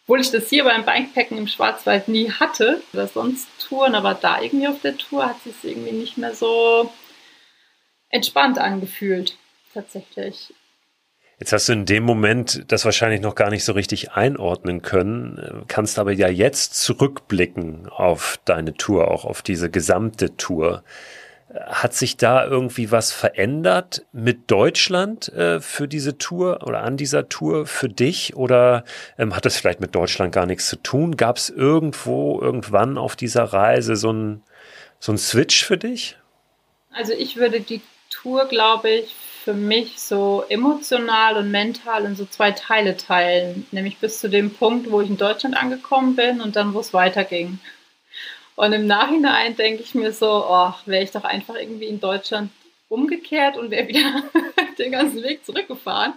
Obwohl ich das hier beim Bikepacken im Schwarzwald nie hatte oder sonst Touren, aber da irgendwie auf der Tour hat sich irgendwie nicht mehr so entspannt angefühlt, tatsächlich.
Jetzt hast du in dem Moment das wahrscheinlich noch gar nicht so richtig einordnen können, kannst aber ja jetzt zurückblicken auf deine Tour, auch auf diese gesamte Tour. Hat sich da irgendwie was verändert mit Deutschland äh, für diese Tour oder an dieser Tour für dich? Oder ähm, hat das vielleicht mit Deutschland gar nichts zu tun? Gab es irgendwo, irgendwann auf dieser Reise so ein, so ein Switch für dich?
Also ich würde die Tour, glaube ich, für mich so emotional und mental in so zwei Teile teilen. Nämlich bis zu dem Punkt, wo ich in Deutschland angekommen bin und dann, wo es weiterging. Und im Nachhinein denke ich mir so, oh, wäre ich doch einfach irgendwie in Deutschland umgekehrt und wäre *laughs* wieder den ganzen Weg zurückgefahren.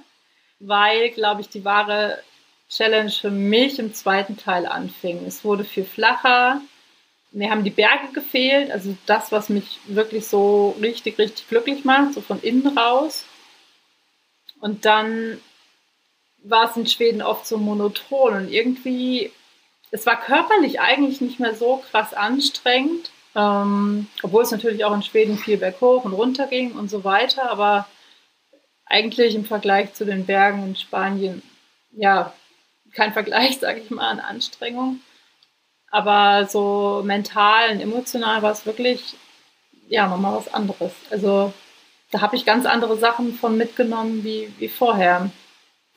weil, glaube ich, die wahre Challenge für mich im zweiten Teil anfing. Es wurde viel flacher. Mir haben die Berge gefehlt, also das, was mich wirklich so richtig, richtig glücklich macht, so von innen raus. Und dann war es in Schweden oft so monoton und irgendwie, es war körperlich eigentlich nicht mehr so krass anstrengend, ähm, obwohl es natürlich auch in Schweden viel berghoch und runter ging und so weiter, aber eigentlich im Vergleich zu den Bergen in Spanien, ja, kein Vergleich, *laughs* sage ich mal, an Anstrengung. Aber so mental und emotional war es wirklich, ja, nochmal was anderes. Also da habe ich ganz andere Sachen von mitgenommen wie, wie vorher.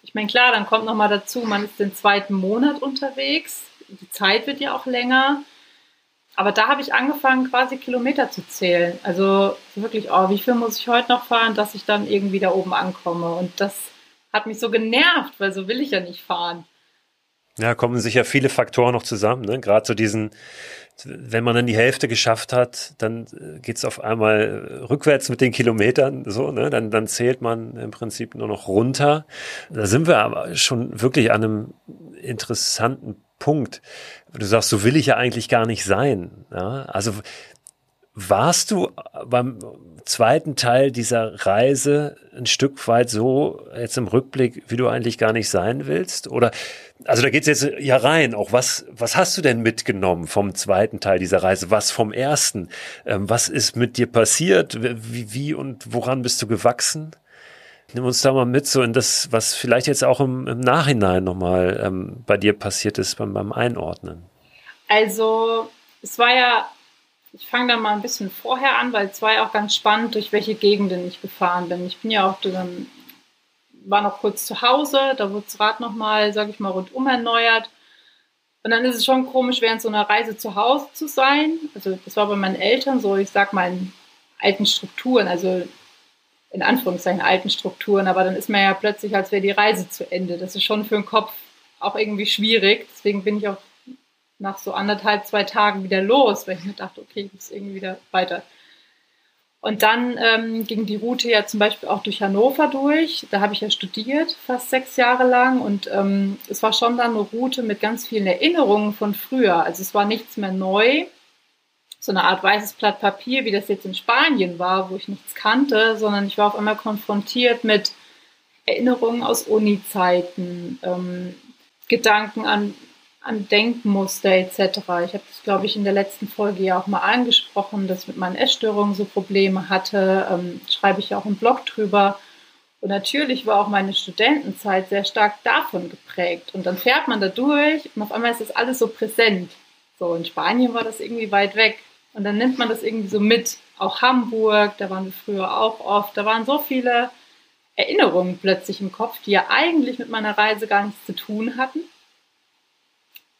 Ich meine, klar, dann kommt nochmal dazu, man ist den zweiten Monat unterwegs. Die Zeit wird ja auch länger. Aber da habe ich angefangen, quasi Kilometer zu zählen. Also wirklich, oh, wie viel muss ich heute noch fahren, dass ich dann irgendwie da oben ankomme? Und das hat mich so genervt, weil so will ich ja nicht fahren.
Ja, kommen sicher viele Faktoren noch zusammen. Ne? Gerade so diesen, wenn man dann die Hälfte geschafft hat, dann äh, geht's auf einmal rückwärts mit den Kilometern, so, ne? Dann, dann zählt man im Prinzip nur noch runter. Da sind wir aber schon wirklich an einem interessanten Punkt. Du sagst, so will ich ja eigentlich gar nicht sein. Ja? Also warst du beim zweiten Teil dieser Reise ein Stück weit so jetzt im Rückblick, wie du eigentlich gar nicht sein willst? Oder also da geht's jetzt ja rein. Auch was was hast du denn mitgenommen vom zweiten Teil dieser Reise? Was vom ersten? Ähm, was ist mit dir passiert? Wie, wie und woran bist du gewachsen? Nimm uns da mal mit so in das, was vielleicht jetzt auch im, im Nachhinein nochmal ähm, bei dir passiert ist beim, beim Einordnen.
Also es war ja ich fange da mal ein bisschen vorher an, weil es war ja auch ganz spannend, durch welche Gegenden ich gefahren bin. Ich bin ja auch dann, war noch kurz zu Hause, da wurde das Rad nochmal, sage ich mal, rundum erneuert. Und dann ist es schon komisch, während so einer Reise zu Hause zu sein. Also das war bei meinen Eltern so, ich sag mal, in alten Strukturen, also in Anführungszeichen alten Strukturen, aber dann ist man ja plötzlich, als wäre die Reise zu Ende. Das ist schon für den Kopf auch irgendwie schwierig. Deswegen bin ich auch nach so anderthalb, zwei Tagen wieder los, weil ich mir dachte, okay, ich muss irgendwie wieder weiter. Und dann ähm, ging die Route ja zum Beispiel auch durch Hannover durch. Da habe ich ja studiert, fast sechs Jahre lang. Und ähm, es war schon dann eine Route mit ganz vielen Erinnerungen von früher. Also es war nichts mehr neu. So eine Art weißes Blatt Papier, wie das jetzt in Spanien war, wo ich nichts kannte, sondern ich war auf einmal konfrontiert mit Erinnerungen aus Uni-Zeiten, ähm, Gedanken an an Denkmuster etc. Ich habe das, glaube ich, in der letzten Folge ja auch mal angesprochen, dass ich mit meinen Essstörungen so Probleme hatte. Ähm, schreibe ich ja auch im Blog drüber. Und natürlich war auch meine Studentenzeit sehr stark davon geprägt. Und dann fährt man da durch und auf einmal ist das alles so präsent. So, in Spanien war das irgendwie weit weg. Und dann nimmt man das irgendwie so mit. Auch Hamburg, da waren wir früher auch oft. Da waren so viele Erinnerungen plötzlich im Kopf, die ja eigentlich mit meiner Reise gar nichts zu tun hatten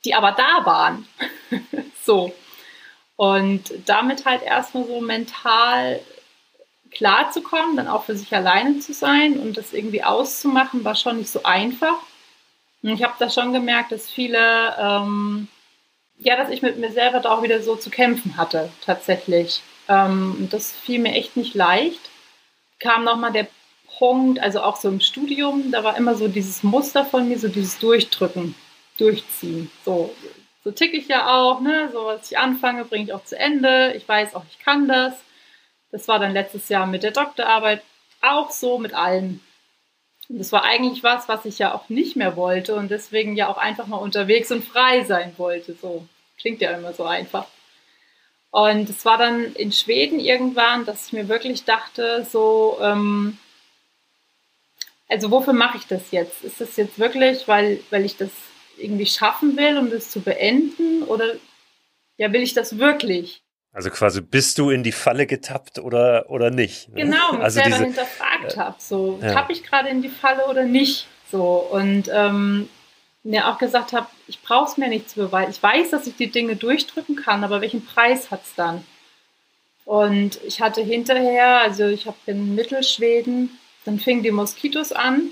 die aber da waren. *laughs* so. Und damit halt erstmal so mental klar zu kommen, dann auch für sich alleine zu sein und das irgendwie auszumachen, war schon nicht so einfach. Und ich habe da schon gemerkt, dass viele, ähm, ja, dass ich mit mir selber da auch wieder so zu kämpfen hatte, tatsächlich. Ähm, das fiel mir echt nicht leicht. Kam nochmal der Punkt, also auch so im Studium, da war immer so dieses Muster von mir, so dieses Durchdrücken durchziehen. So, so ticke ich ja auch, ne? So was ich anfange, bringe ich auch zu Ende. Ich weiß auch, ich kann das. Das war dann letztes Jahr mit der Doktorarbeit auch so mit allen. Das war eigentlich was, was ich ja auch nicht mehr wollte und deswegen ja auch einfach mal unterwegs und frei sein wollte. So klingt ja immer so einfach. Und es war dann in Schweden irgendwann, dass ich mir wirklich dachte, so, ähm, also wofür mache ich das jetzt? Ist das jetzt wirklich, weil, weil ich das irgendwie schaffen will, um das zu beenden? Oder ja, will ich das wirklich?
Also quasi bist du in die Falle getappt oder, oder nicht?
Ne? Genau, mich also selber diese, hinterfragt äh, habe. So, ja. tappe ich gerade in die Falle oder nicht? So, und ähm, mir auch gesagt habe, ich brauche es mir nicht zu beweisen. Ich weiß, dass ich die Dinge durchdrücken kann, aber welchen Preis hat es dann? Und ich hatte hinterher, also ich habe in Mittelschweden, dann fingen die Moskitos an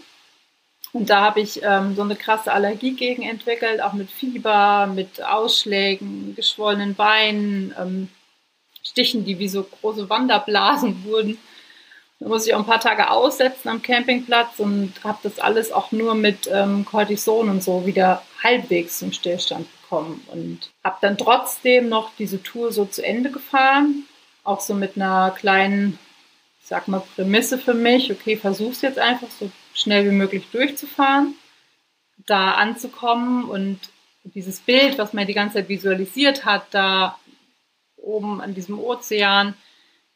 und da habe ich ähm, so eine krasse Allergie gegen entwickelt, auch mit Fieber, mit Ausschlägen, geschwollenen Beinen, ähm, Stichen, die wie so große Wanderblasen *laughs* wurden. Da muss ich auch ein paar Tage aussetzen am Campingplatz und habe das alles auch nur mit ähm, Cortison und so wieder halbwegs zum Stillstand bekommen. Und habe dann trotzdem noch diese Tour so zu Ende gefahren. Auch so mit einer kleinen, ich sag mal, Prämisse für mich. Okay, versuch's jetzt einfach so schnell wie möglich durchzufahren, da anzukommen und dieses Bild, was man die ganze Zeit visualisiert hat, da oben an diesem Ozean,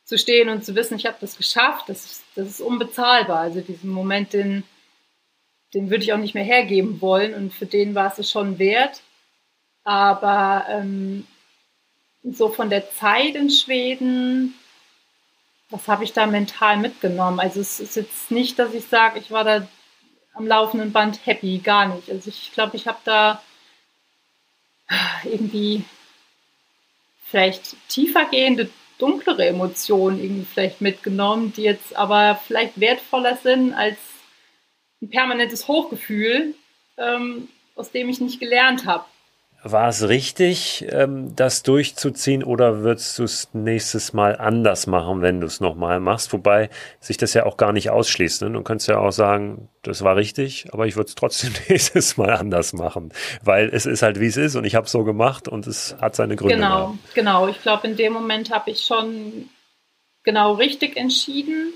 zu stehen und zu wissen, ich habe das geschafft, das ist, das ist unbezahlbar. Also diesen Moment, den, den würde ich auch nicht mehr hergeben wollen und für den war es schon wert. Aber ähm, so von der Zeit in Schweden, was habe ich da mental mitgenommen? Also es ist jetzt nicht, dass ich sage, ich war da am laufenden Band happy, gar nicht. Also ich glaube, ich habe da irgendwie vielleicht tiefergehende dunklere Emotionen irgendwie vielleicht mitgenommen, die jetzt aber vielleicht wertvoller sind als ein permanentes Hochgefühl, ähm, aus dem ich nicht gelernt habe.
War es richtig, ähm, das durchzuziehen oder würdest du es nächstes Mal anders machen, wenn du es nochmal machst? Wobei sich das ja auch gar nicht ausschließt. Ne? Du kannst ja auch sagen, das war richtig, aber ich würde es trotzdem *laughs* nächstes Mal anders machen, weil es ist halt wie es ist und ich habe es so gemacht und es hat seine Gründe.
Genau, gehabt. genau. Ich glaube, in dem Moment habe ich schon genau richtig entschieden,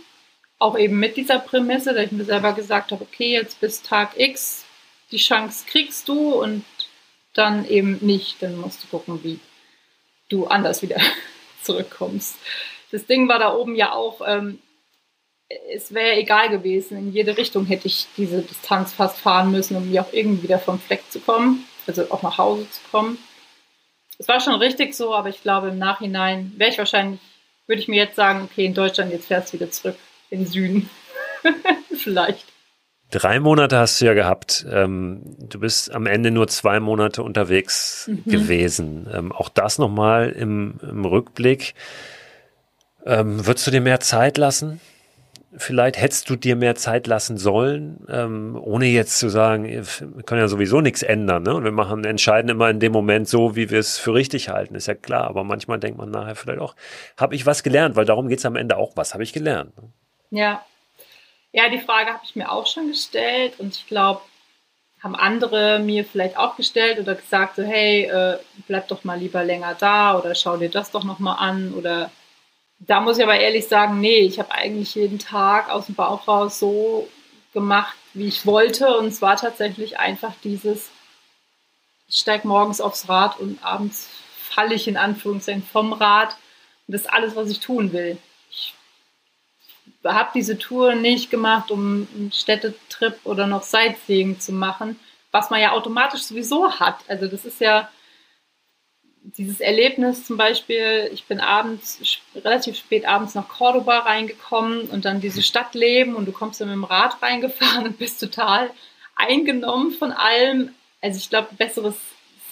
auch eben mit dieser Prämisse, dass ich mir selber gesagt habe, okay, jetzt bis Tag X die Chance kriegst du und dann eben nicht. Dann musst du gucken, wie du anders wieder *laughs* zurückkommst. Das Ding war da oben ja auch, ähm, es wäre egal gewesen. In jede Richtung hätte ich diese Distanz fast fahren müssen, um mir auch irgendwie wieder vom Fleck zu kommen, also auch nach Hause zu kommen. Es war schon richtig so, aber ich glaube, im Nachhinein wäre ich wahrscheinlich, würde ich mir jetzt sagen, okay, in Deutschland, jetzt fährst du wieder zurück in den Süden. *laughs* Vielleicht.
Drei Monate hast du ja gehabt. Ähm, du bist am Ende nur zwei Monate unterwegs mhm. gewesen. Ähm, auch das nochmal im, im Rückblick. Ähm, würdest du dir mehr Zeit lassen? Vielleicht hättest du dir mehr Zeit lassen sollen, ohne jetzt zu sagen, wir können ja sowieso nichts ändern. Ne? Und wir machen, entscheiden immer in dem Moment so, wie wir es für richtig halten. Ist ja klar. Aber manchmal denkt man nachher vielleicht auch, habe ich was gelernt? Weil darum geht es am Ende auch. Was habe ich gelernt?
Ja, ja, die Frage habe ich mir auch schon gestellt und ich glaube, haben andere mir vielleicht auch gestellt oder gesagt, so hey, äh, bleib doch mal lieber länger da oder schau dir das doch nochmal an oder da muss ich aber ehrlich sagen, nee, ich habe eigentlich jeden Tag aus dem Bauch raus so gemacht, wie ich wollte und es war tatsächlich einfach dieses, ich steige morgens aufs Rad und abends falle ich in Anführungszeichen vom Rad und das ist alles, was ich tun will habe diese Tour nicht gemacht, um einen Städtetrip oder noch Sightseeing zu machen, was man ja automatisch sowieso hat. Also das ist ja dieses Erlebnis zum Beispiel, ich bin abends, relativ spät abends nach Cordoba reingekommen und dann diese Stadt leben und du kommst dann mit dem Rad reingefahren und bist total eingenommen von allem. Also ich glaube, besseres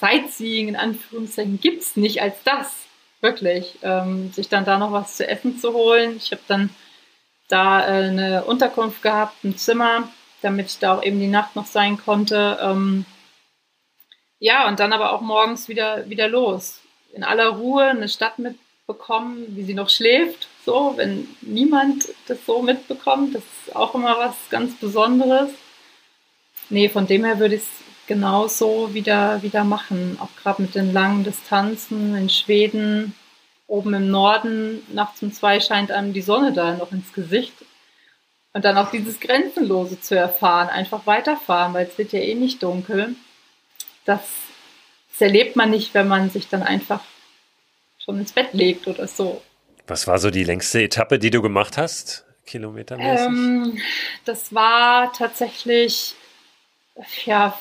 Sightseeing in Anführungszeichen gibt es nicht als das. Wirklich. Ähm, sich dann da noch was zu essen zu holen. Ich habe dann da äh, eine Unterkunft gehabt, ein Zimmer, damit ich da auch eben die Nacht noch sein konnte. Ähm, ja, und dann aber auch morgens wieder, wieder los. In aller Ruhe eine Stadt mitbekommen, wie sie noch schläft. So, wenn niemand das so mitbekommt, das ist auch immer was ganz Besonderes. Nee, von dem her würde ich es genauso wieder, wieder machen. Auch gerade mit den langen Distanzen in Schweden oben im Norden nachts um zwei scheint einem die Sonne da noch ins Gesicht. Und dann auch dieses Grenzenlose zu erfahren, einfach weiterfahren, weil es wird ja eh nicht dunkel. Das, das erlebt man nicht, wenn man sich dann einfach schon ins Bett legt oder so.
Was war so die längste Etappe, die du gemacht hast, kilometermäßig?
Ähm, das war tatsächlich ja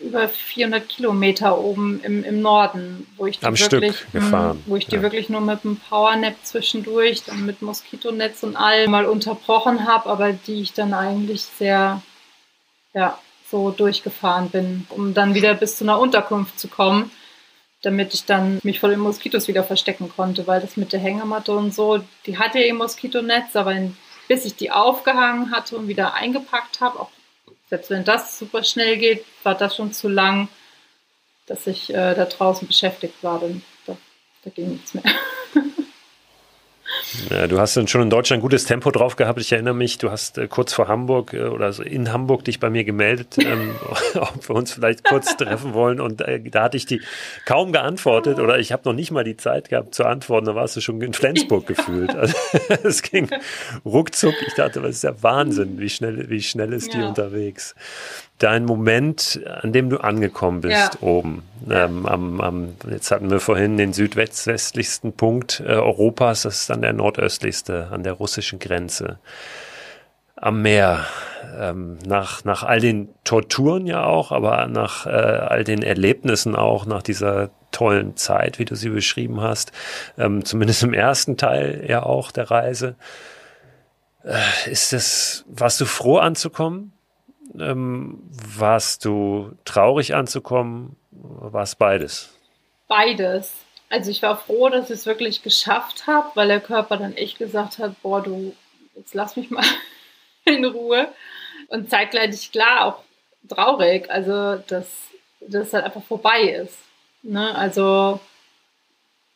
über 400 Kilometer oben im, im Norden, wo ich die
Am
wirklich,
Stück gefahren.
wo ich die ja. wirklich nur mit einem Powernap zwischendurch, dann mit Moskitonetz und all mal unterbrochen habe, aber die ich dann eigentlich sehr, ja, so durchgefahren bin, um dann wieder bis zu einer Unterkunft zu kommen, damit ich dann mich vor den Moskitos wieder verstecken konnte, weil das mit der Hängematte und so, die hatte ja ihr Moskitonetz, aber bis ich die aufgehangen hatte und wieder eingepackt habe, auch selbst wenn das super schnell geht, war das schon zu lang, dass ich äh, da draußen beschäftigt war. Dann, da, da ging nichts mehr. *laughs*
Ja, du hast dann schon in Deutschland ein gutes Tempo drauf gehabt. Ich erinnere mich, du hast äh, kurz vor Hamburg äh, oder so in Hamburg dich bei mir gemeldet, *laughs* ähm, *laughs* ob wir uns vielleicht kurz treffen wollen. Und äh, da hatte ich die kaum geantwortet oder ich habe noch nicht mal die Zeit gehabt zu antworten. Da warst du schon in Flensburg *laughs* gefühlt. Also, es ging ruckzuck. Ich dachte, das ist ja Wahnsinn, wie schnell, wie schnell ist ja. die unterwegs dein Moment, an dem du angekommen bist, ja. oben. Ähm, am, am, jetzt hatten wir vorhin den südwestlichsten Punkt äh, Europas, das ist dann der nordöstlichste, an der russischen Grenze. Am Meer. Ähm, nach, nach all den Torturen ja auch, aber nach äh, all den Erlebnissen auch, nach dieser tollen Zeit, wie du sie beschrieben hast, ähm, zumindest im ersten Teil ja auch der Reise. Äh, ist es, warst du froh anzukommen? Ähm, warst du traurig anzukommen? War es beides?
Beides. Also ich war froh, dass ich es wirklich geschafft habe, weil der Körper dann echt gesagt hat, boah, du, jetzt lass mich mal *laughs* in Ruhe. Und zeitgleich klar auch traurig, also dass das halt einfach vorbei ist. Ne? Also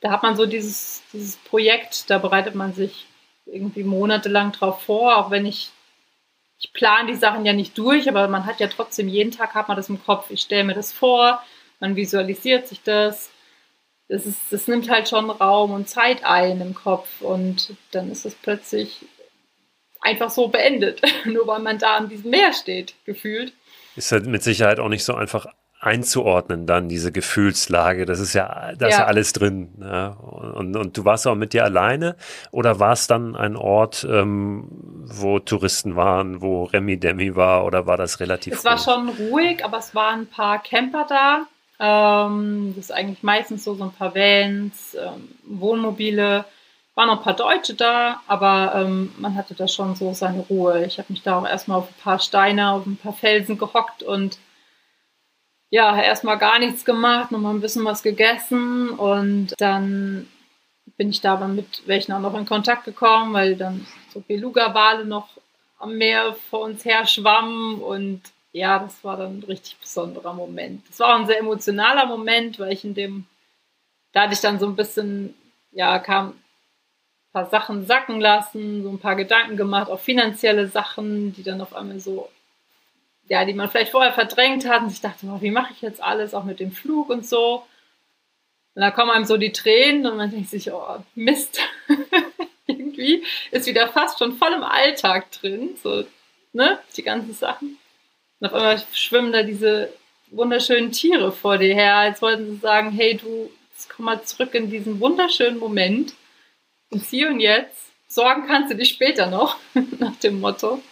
da hat man so dieses, dieses Projekt, da bereitet man sich irgendwie monatelang drauf vor, auch wenn ich ich plane die Sachen ja nicht durch, aber man hat ja trotzdem jeden Tag hat man das im Kopf. Ich stelle mir das vor, man visualisiert sich das. Das, ist, das nimmt halt schon Raum und Zeit ein im Kopf und dann ist es plötzlich einfach so beendet, *laughs* nur weil man da an diesem Meer steht, gefühlt.
Ist halt mit Sicherheit auch nicht so einfach einzuordnen, dann diese Gefühlslage. Das ist ja, da ist ja. ja alles drin. Ja. Und, und du warst auch mit dir alleine oder war es dann ein Ort, ähm, wo Touristen waren, wo Remi Demi war oder war das relativ
Es ruhig? war schon ruhig, aber es waren ein paar Camper da. Ähm, das ist eigentlich meistens so, so ein paar Vans, ähm, Wohnmobile. Waren noch ein paar Deutsche da, aber ähm, man hatte da schon so seine Ruhe. Ich habe mich da auch erstmal auf ein paar Steine, auf ein paar Felsen gehockt und ja, erstmal gar nichts gemacht, nochmal ein bisschen was gegessen und dann bin ich da mit welchen auch noch in Kontakt gekommen, weil dann so Beluga-Wale noch am Meer vor uns her schwammen und ja, das war dann ein richtig besonderer Moment. Das war auch ein sehr emotionaler Moment, weil ich in dem, da hatte ich dann so ein bisschen, ja, kam ein paar Sachen sacken lassen, so ein paar Gedanken gemacht, auch finanzielle Sachen, die dann auf einmal so ja, die man vielleicht vorher verdrängt hat. Und ich dachte, oh, wie mache ich jetzt alles, auch mit dem Flug und so. Und da kommen einem so die Tränen und man denkt sich, oh, Mist. *laughs* Irgendwie ist wieder fast schon voll im Alltag drin, so, ne, die ganzen Sachen. Und auf einmal schwimmen da diese wunderschönen Tiere vor dir her, als wollten sie sagen, hey, du, komm mal zurück in diesen wunderschönen Moment. Und hier und jetzt, sorgen kannst du dich später noch, *laughs* nach dem Motto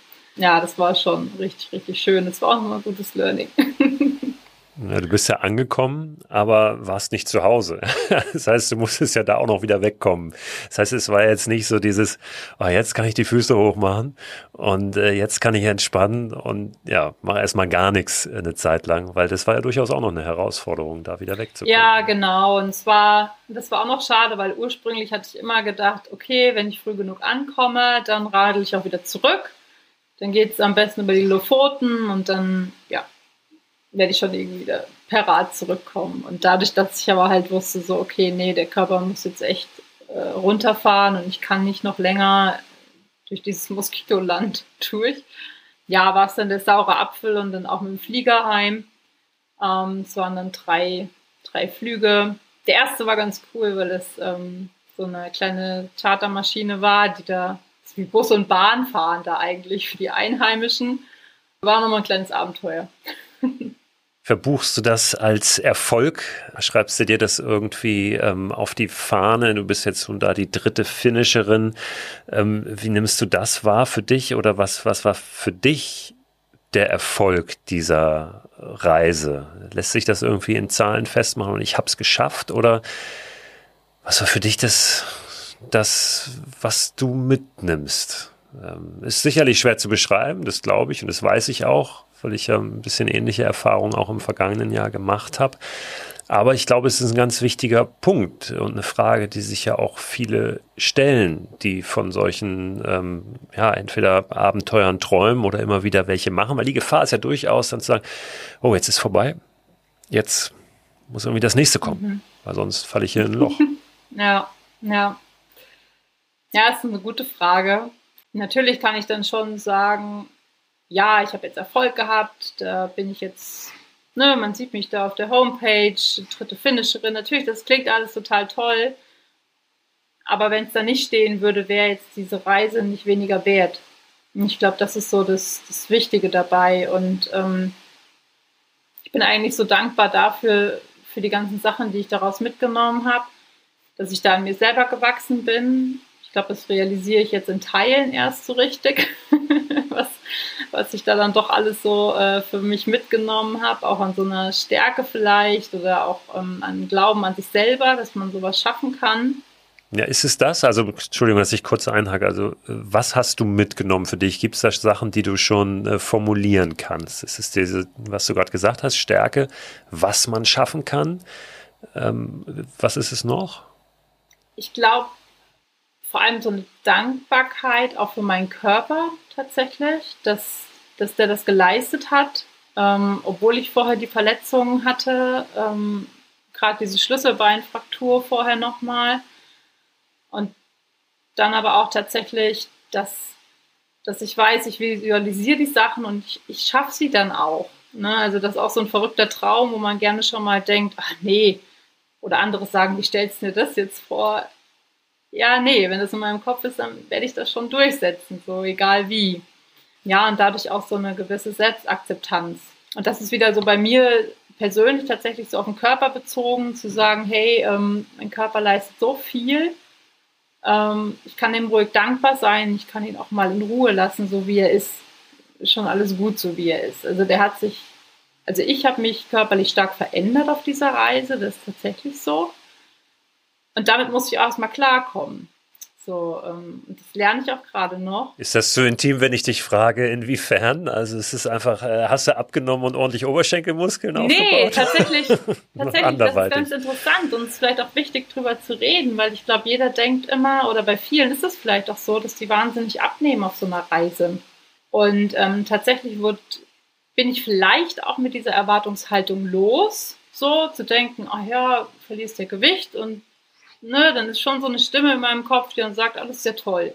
ja, das war schon richtig, richtig schön. Das war auch nochmal ein gutes Learning. *laughs*
Ja, du bist ja angekommen, aber warst nicht zu Hause. *laughs* Das heißt, du musstest ja da auch noch wieder wegkommen. Das heißt, es war jetzt nicht so dieses, oh, jetzt kann ich die Füße hochmachen und äh, jetzt kann ich entspannen und ja, mach erstmal gar nichts eine Zeit lang, weil das war ja durchaus auch noch eine Herausforderung, da wieder wegzukommen.
Ja, genau. Und zwar, das war auch noch schade, weil ursprünglich hatte ich immer gedacht, okay, wenn ich früh genug ankomme, dann radel ich auch wieder zurück dann geht es am besten über die Lofoten und dann, ja, werde ich schon irgendwie per Rad zurückkommen. Und dadurch, dass ich aber halt wusste, so, okay, nee, der Körper muss jetzt echt äh, runterfahren und ich kann nicht noch länger durch dieses Moskitoland *laughs* durch. Ja, war es dann der saure Apfel und dann auch mit dem Flieger heim. Ähm, es waren dann drei, drei Flüge. Der erste war ganz cool, weil es ähm, so eine kleine Chartermaschine war, die da wie Bus und Bahn fahren da eigentlich für die Einheimischen. War nochmal ein kleines Abenteuer. *laughs*
Verbuchst du das als Erfolg? Schreibst du dir das irgendwie ähm, auf die Fahne? Du bist jetzt nun da die dritte Finisherin. Ähm, wie nimmst du das wahr für dich? Oder was, was war für dich der Erfolg dieser Reise? Lässt sich das irgendwie in Zahlen festmachen und ich habe es geschafft? Oder was war für dich das, das, was du mitnimmst. Ähm, ist sicherlich schwer zu beschreiben, das glaube ich und das weiß ich auch, weil ich ja ein bisschen ähnliche Erfahrungen auch im vergangenen Jahr gemacht habe. Aber ich glaube, es ist ein ganz wichtiger Punkt und eine Frage, die sich ja auch viele stellen, die von solchen, ähm, ja, entweder Abenteuern träumen oder immer wieder welche machen, weil die Gefahr ist ja durchaus dann zu sagen, oh, jetzt ist vorbei, jetzt muss irgendwie das nächste kommen, mhm. weil sonst falle ich hier in ein Loch. *laughs*
Ja, ja. Ja, ist eine gute Frage. Natürlich kann ich dann schon sagen, ja, ich habe jetzt Erfolg gehabt, da bin ich jetzt, ne, man sieht mich da auf der Homepage, dritte Finisherin. Natürlich, das klingt alles total toll. Aber wenn es da nicht stehen würde, wäre jetzt diese Reise nicht weniger wert. Und ich glaube, das ist so das, das Wichtige dabei. Und ähm, ich bin eigentlich so dankbar dafür, für die ganzen Sachen, die ich daraus mitgenommen habe, dass ich da an mir selber gewachsen bin. Ich glaube, das realisiere ich jetzt in Teilen erst so richtig, *laughs* was, was ich da dann doch alles so äh, für mich mitgenommen habe, auch an so einer Stärke vielleicht oder auch ähm, an Glauben an sich selber, dass man sowas schaffen kann.
Ja, ist es das? Also, Entschuldigung, dass ich kurz einhake. Also, was hast du mitgenommen für dich? Gibt es da Sachen, die du schon äh, formulieren kannst? Ist es diese, was du gerade gesagt hast, Stärke, was man schaffen kann? Ähm, was ist es noch?
Ich glaube, vor allem so eine Dankbarkeit auch für meinen Körper tatsächlich, dass, dass der das geleistet hat, ähm, obwohl ich vorher die Verletzungen hatte, ähm, gerade diese Schlüsselbeinfraktur vorher nochmal und dann aber auch tatsächlich, dass, dass ich weiß, ich visualisiere die Sachen und ich, ich schaffe sie dann auch. Ne? Also das ist auch so ein verrückter Traum, wo man gerne schon mal denkt, ach nee, oder andere sagen, wie stellst du dir das jetzt vor? Ja, nee, wenn das in meinem Kopf ist, dann werde ich das schon durchsetzen, so egal wie. Ja, und dadurch auch so eine gewisse Selbstakzeptanz. Und das ist wieder so bei mir persönlich tatsächlich so auf den Körper bezogen, zu sagen, hey, ähm, mein Körper leistet so viel ähm, ich kann ihm ruhig dankbar sein, ich kann ihn auch mal in Ruhe lassen, so wie er ist. Ist schon alles gut, so wie er ist. Also der hat sich, also ich habe mich körperlich stark verändert auf dieser Reise, das ist tatsächlich so. Und damit muss ich auch erstmal klarkommen. So, ähm, das lerne ich auch gerade noch.
Ist das so intim, wenn ich dich frage, inwiefern? Also es ist einfach, äh, hast du abgenommen und ordentlich Oberschenkelmuskeln nee, aufgebaut?
Nee, tatsächlich, *laughs* tatsächlich, das ist ganz interessant und es ist vielleicht auch wichtig, darüber zu reden, weil ich glaube, jeder denkt immer, oder bei vielen ist es vielleicht auch so, dass die wahnsinnig abnehmen auf so einer Reise. Und ähm, tatsächlich wird, bin ich vielleicht auch mit dieser Erwartungshaltung los, so zu denken, ach ja, verlierst ja Gewicht und ne, dann ist schon so eine Stimme in meinem Kopf, die dann sagt, alles sehr toll.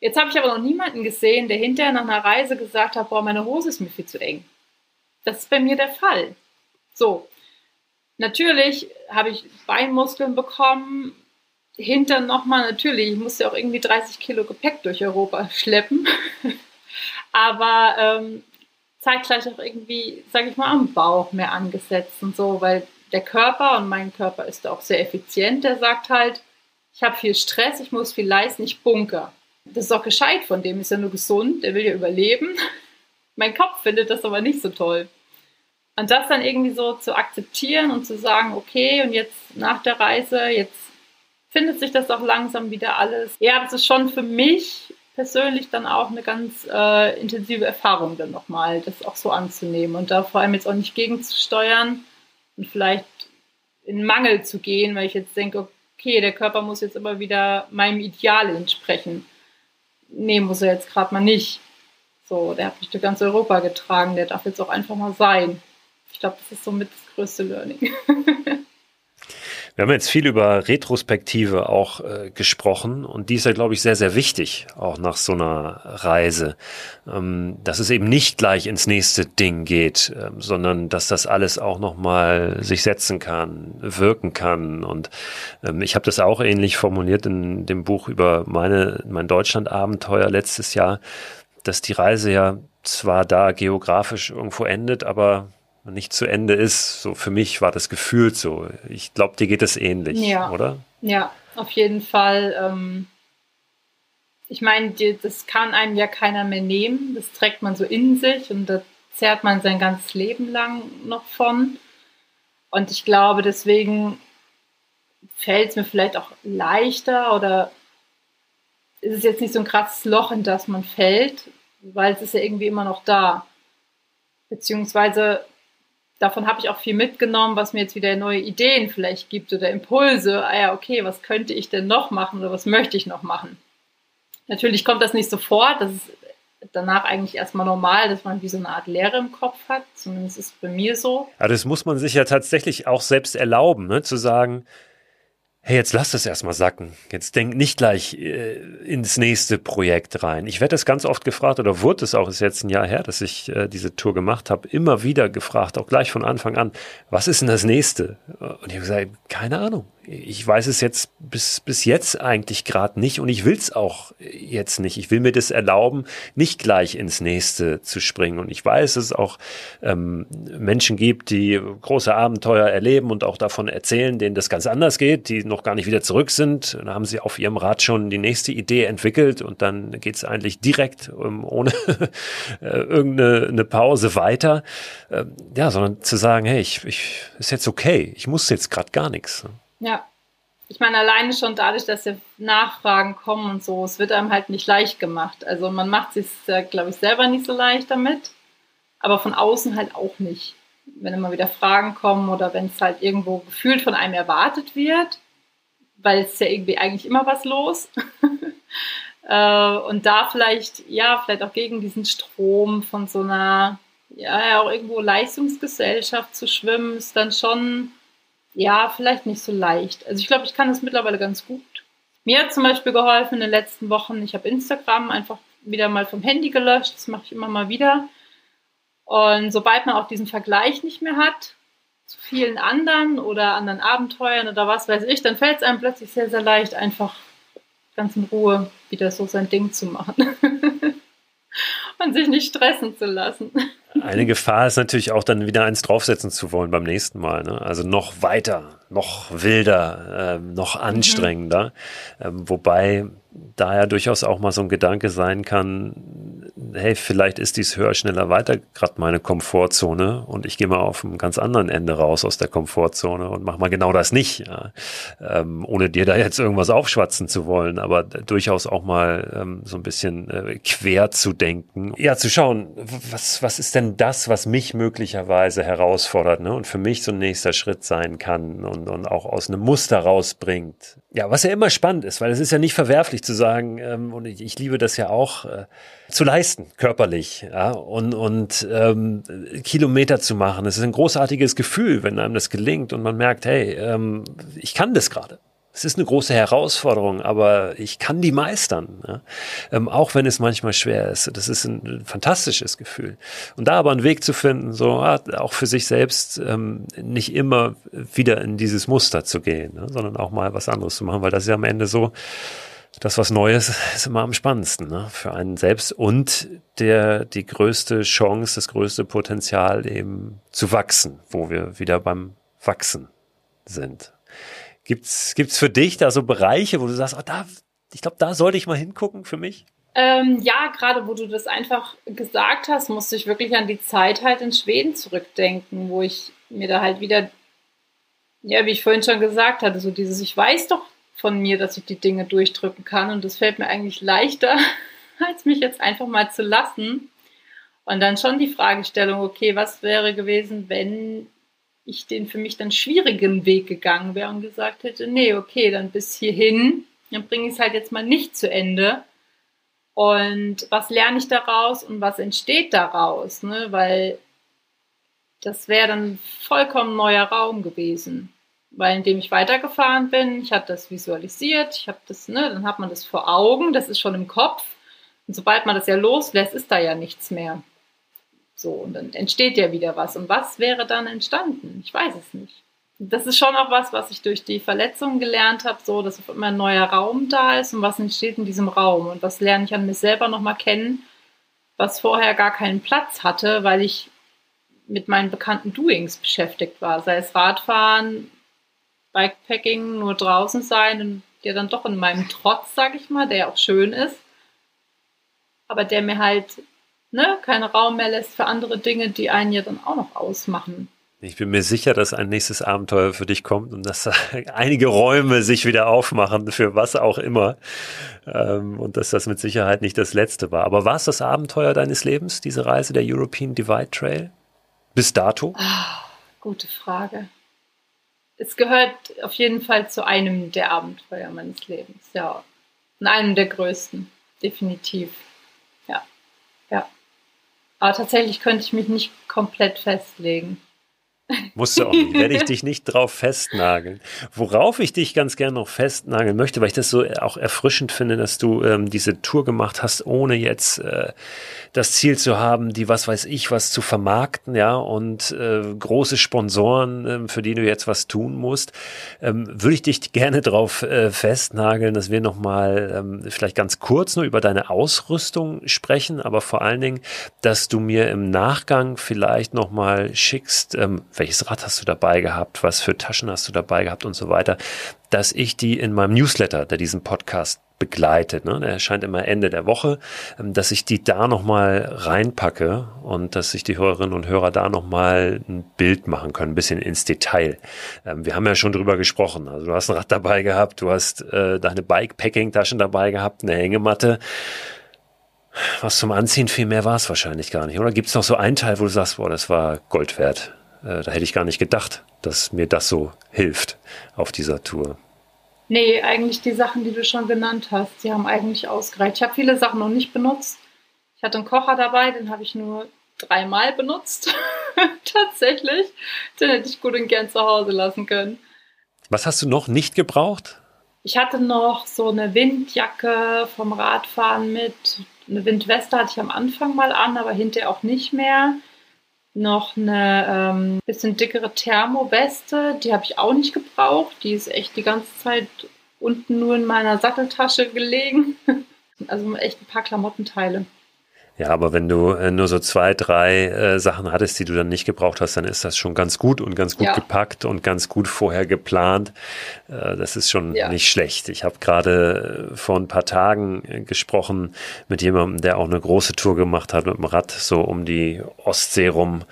Jetzt habe ich aber noch niemanden gesehen, der hinterher nach einer Reise gesagt hat, boah, meine Hose ist mir viel zu eng. Das ist bei mir der Fall. So. Natürlich habe ich Beinmuskeln bekommen, Hintern nochmal, natürlich, ich musste auch irgendwie 30 Kilo Gepäck durch Europa *laughs* schleppen. aber ähm, zeitgleich auch irgendwie, sage ich mal, am Bauch mehr angesetzt und so, weil der Körper, und mein Körper ist auch sehr effizient, der sagt halt, ich habe viel Stress, ich muss viel leisten, ich bunker. Das ist auch gescheit von dem, ist ja nur gesund, der will ja überleben. *laughs* mein Kopf findet das aber nicht so toll. Und das dann irgendwie so zu akzeptieren und zu sagen, okay, und jetzt nach der Reise, jetzt findet sich das auch langsam wieder alles. Ja, das ist schon für mich persönlich dann auch eine ganz äh, intensive Erfahrung dann nochmal, das auch so anzunehmen und da vor allem jetzt auch nicht gegenzusteuern, und vielleicht in Mangel zu gehen, weil ich jetzt denke, okay, der Körper muss jetzt immer wieder meinem Ideal entsprechen. Nee, muss er jetzt gerade mal nicht. So, der hat mich durch ganz Europa getragen, der darf jetzt auch einfach mal sein. Ich glaube, das ist somit das größte Learning. *laughs*
Wir haben jetzt viel über Retrospektive auch äh, gesprochen und die ist ja, glaube ich, sehr, sehr wichtig, auch nach so einer Reise, ähm, dass es eben nicht gleich ins nächste Ding geht, ähm, sondern dass das alles auch nochmal sich setzen kann, wirken kann. Und ähm, ich habe das auch ähnlich formuliert in dem Buch über meine, mein Deutschland-Abenteuer letztes Jahr, dass die Reise ja zwar da geografisch irgendwo endet, aber nicht zu Ende ist. So für mich war das gefühlt so. Ich glaube, dir geht es ähnlich, ja. oder?
Ja, auf jeden Fall. Ähm, ich meine, das kann einem ja keiner mehr nehmen. Das trägt man so in sich und da zehrt man sein ganzes Leben lang noch von. Und ich glaube, deswegen fällt es mir vielleicht auch leichter oder ist es jetzt nicht so ein krasses Loch, in das man fällt, weil es ist ja irgendwie immer noch da. Beziehungsweise davon habe ich auch viel mitgenommen, was mir jetzt wieder neue Ideen vielleicht gibt oder Impulse. Ah ja, okay, was könnte ich denn noch machen oder was möchte ich noch machen? Natürlich kommt das nicht sofort, das ist danach eigentlich erstmal normal, dass man wie so eine Art Leere im Kopf hat. Zumindest ist es bei mir so.
Aber das muss man sich ja tatsächlich auch selbst erlauben, ne? zu sagen, hey, jetzt lass das erstmal sacken. Jetzt denk nicht gleich äh, ins nächste Projekt rein. Ich werde das ganz oft gefragt oder wurde es auch, ist jetzt ein Jahr her, dass ich äh, diese Tour gemacht habe, immer wieder gefragt, auch gleich von Anfang an, was ist denn das nächste? Und ich habe gesagt, keine Ahnung ich weiß es jetzt bis, bis jetzt eigentlich gerade nicht und ich will es auch jetzt nicht. Ich will mir das erlauben, nicht gleich ins nächste zu springen. Und ich weiß, dass es auch ähm, Menschen gibt, die große Abenteuer erleben und auch davon erzählen, denen das ganz anders geht, die noch gar nicht wieder zurück sind. Da haben sie auf ihrem Rad schon die nächste Idee entwickelt und dann geht es eigentlich direkt ähm, ohne *laughs* äh, irgendeine Pause weiter. Ähm, ja, sondern zu sagen, hey, ich, ich ist jetzt okay, ich muss jetzt gerade gar nichts.
Ja. Ich meine, alleine schon dadurch, dass ja Nachfragen kommen und so, es wird einem halt nicht leicht gemacht. Also man macht sich, ja, glaube ich, selber nicht so leicht damit, aber von außen halt auch nicht. Wenn immer wieder Fragen kommen oder wenn es halt irgendwo gefühlt von einem erwartet wird, weil es ja irgendwie eigentlich immer was los. *laughs* Äh, und da vielleicht, ja, vielleicht auch gegen diesen Strom von so einer, ja, auch irgendwo Leistungsgesellschaft zu schwimmen, ist dann schon ja, vielleicht nicht so leicht. Also ich glaube, ich kann das mittlerweile ganz gut. Mir hat zum Beispiel geholfen in den letzten Wochen, ich habe Instagram einfach wieder mal vom Handy gelöscht, das mache ich immer mal wieder. Und sobald man auch diesen Vergleich nicht mehr hat zu vielen anderen oder anderen Abenteuern oder was weiß ich, dann fällt es einem plötzlich sehr, sehr leicht, einfach ganz in Ruhe wieder so sein Ding zu machen. *laughs* und sich nicht stressen zu lassen.
Eine Gefahr ist natürlich auch dann wieder eins draufsetzen zu wollen beim nächsten Mal. Ne? Also noch weiter, noch wilder, ähm, noch mhm. anstrengender. Mhm. Ähm, wobei da ja durchaus auch mal so ein Gedanke sein kann, hey, vielleicht ist dies höher, schneller, weiter gerade meine Komfortzone und ich gehe mal auf einem ganz anderen Ende raus aus der Komfortzone und mach mal genau das nicht, ja. ähm, ohne dir da jetzt irgendwas aufschwatzen zu wollen, aber durchaus auch mal ähm, so ein bisschen äh, quer zu denken. Ja, zu schauen, was, was ist denn das, was mich möglicherweise herausfordert ne? und für mich so ein nächster Schritt sein kann und, und auch aus einem Muster rausbringt. Ja, was ja immer spannend ist, weil es ist ja nicht verwerflich zu sagen, ähm, und ich, ich liebe das ja auch, äh, zu leisten, körperlich, ja, und, und ähm, Kilometer zu machen. Es ist ein großartiges Gefühl, wenn einem das gelingt und man merkt, hey, ähm, ich kann das gerade. Es ist eine große Herausforderung, aber ich kann die meistern, ja? ähm, auch wenn es manchmal schwer ist. Das ist ein, fantastisches Gefühl. Und da aber einen Weg zu finden, so ah, auch für sich selbst ähm, nicht immer wieder in dieses Muster zu gehen, ne? sondern auch mal was anderes zu machen, weil das ist ja am Ende so, das was Neues ist immer am spannendsten ne? für einen selbst und der die größte Chance, das größte Potenzial eben zu wachsen, wo wir wieder beim Wachsen sind. Gibt's gibt's für dich da so Bereiche, wo du sagst, oh, da, ich glaube, da sollte ich mal hingucken für mich?
Ähm, ja, gerade wo du das einfach gesagt hast, musste ich wirklich an die Zeit halt in Schweden zurückdenken, wo ich mir da halt wieder, ja, wie ich vorhin schon gesagt hatte, so dieses, ich weiß doch von mir, dass ich die Dinge durchdrücken kann und das fällt mir eigentlich leichter, *laughs* als mich jetzt einfach mal zu lassen. Und dann schon die Fragestellung, okay, was wäre gewesen, wenn ich den für mich dann schwierigen Weg gegangen wäre und gesagt hätte, nee, okay, dann bis hierhin, dann bringe ich es halt jetzt mal nicht zu Ende. Und was lerne ich daraus und was entsteht daraus? Ne? Weil das wäre dann vollkommen neuer Raum gewesen. Weil indem ich weitergefahren bin, ich habe das visualisiert, ich habe das, ne, dann hat man das vor Augen, das ist schon im Kopf. Und sobald man das ja loslässt, ist da ja nichts mehr. So, und dann entsteht ja wieder was. Und was wäre dann entstanden? Ich weiß es nicht. Das ist schon auch was, was ich durch die Verletzungen gelernt habe, so, dass immer ein neuer Raum da ist und was entsteht in diesem Raum und was lerne ich an mir selber nochmal kennen, was vorher gar keinen Platz hatte, weil ich mit meinen bekannten Doings beschäftigt war, sei es Radfahren, Bikepacking, nur draußen sein und der dann doch in meinem Trotz, sag ich mal, der ja auch schön ist, aber der mir halt ne, keinen Raum mehr lässt für andere Dinge, die einen ja dann auch noch ausmachen.
Ich bin mir sicher, dass ein nächstes Abenteuer für dich kommt und dass *laughs* einige Räume sich wieder aufmachen, für was auch immer. Ähm, und dass das mit Sicherheit nicht das letzte war. Aber war es das Abenteuer deines Lebens, diese Reise der European Divide Trail? Bis dato?
Ah, gute Frage. Es gehört auf jeden Fall zu einem der Abenteuer meines Lebens, ja. Und einem der größten, definitiv. Ja, ja. Aber tatsächlich könnte ich mich nicht komplett festlegen.
Musst du auch nicht. Werde ich dich nicht drauf festnageln. Worauf ich dich ganz gern noch festnageln möchte, weil ich das so auch erfrischend finde, dass du ähm, diese Tour gemacht hast, ohne jetzt äh, das Ziel zu haben, die was weiß ich was zu vermarkten, ja, und äh, große Sponsoren, äh, für die du jetzt was tun musst, ähm, würde ich dich gerne drauf äh, festnageln, dass wir nochmal ähm, vielleicht ganz kurz nur über deine Ausrüstung sprechen, aber vor allen Dingen, dass du mir im Nachgang vielleicht nochmal schickst, ähm, welches Rad hast du dabei gehabt, was für Taschen hast du dabei gehabt und so weiter, dass ich die in meinem Newsletter, der diesen Podcast begleitet. Ne? Der erscheint immer Ende der Woche, ähm, dass ich die da nochmal reinpacke und dass sich die Hörerinnen und Hörer da nochmal ein Bild machen können, ein bisschen ins Detail. Ähm, wir haben ja schon drüber gesprochen. Also du hast ein Rad dabei gehabt, du hast äh, deine Bike-Packing-Taschen dabei gehabt, eine Hängematte. Was zum Anziehen viel mehr war es wahrscheinlich gar nicht. Oder gibt es noch so einen Teil, wo du sagst, boah, das war Gold wert? Äh, da hätte ich gar nicht gedacht, dass mir das so hilft auf dieser Tour.
Nee, eigentlich die Sachen, die du schon genannt hast, die haben eigentlich ausgereicht. Ich habe viele Sachen noch nicht benutzt. Ich hatte einen Kocher dabei, den habe ich nur dreimal benutzt. *laughs* Tatsächlich. Den hätte ich gut und gern zu Hause lassen können.
Was hast du noch nicht gebraucht?
Ich hatte noch so eine Windjacke vom Radfahren mit. Eine Windweste hatte ich am Anfang mal an, aber hinterher auch nicht mehr noch eine ähm, bisschen dickere Thermoweste, die habe ich auch nicht gebraucht. Die ist echt die ganze Zeit unten nur in meiner Satteltasche gelegen. *laughs* Also echt ein paar Klamottenteile.
Ja, aber wenn du äh, nur so zwei, drei äh, Sachen hattest, die du dann nicht gebraucht hast, dann ist das schon ganz gut und ganz gut ja. gepackt und ganz gut vorher geplant. Äh, das ist schon ja. nicht schlecht. Ich habe gerade äh, vor ein paar Tagen äh, gesprochen mit jemandem, der auch eine große Tour gemacht hat mit dem Rad, so um die Ostsee rum,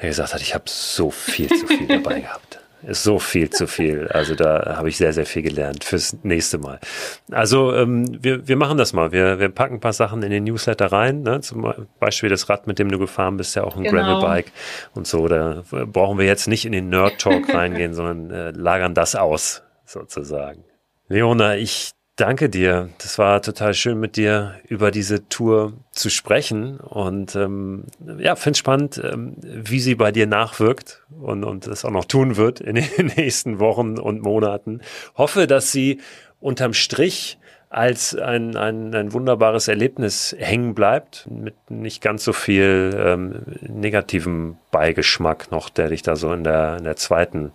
der gesagt hat, ich habe so viel zu viel *laughs* dabei gehabt ist so viel zu viel. Also da habe ich sehr, sehr viel gelernt fürs nächste Mal. Also ähm, wir, wir machen das mal. Wir, wir packen ein paar Sachen in den Newsletter rein. Ne? Zum Beispiel das Rad, mit dem du gefahren bist, ja auch ein genau. Gravelbike und so. Da brauchen wir jetzt nicht in den Nerd Talk reingehen, *laughs* sondern äh, lagern das aus, sozusagen. Leona, ich danke dir. Das war total schön mit dir über diese Tour zu sprechen und ähm, ja, finde spannend, ähm, wie sie bei dir nachwirkt und und das auch noch tun wird in den *laughs* nächsten Wochen und Monaten. Hoffe, dass sie unterm Strich als ein, ein, ein wunderbares Erlebnis hängen bleibt, mit nicht ganz so viel ähm, negativem Beigeschmack noch, der dich da so in der, in der zweiten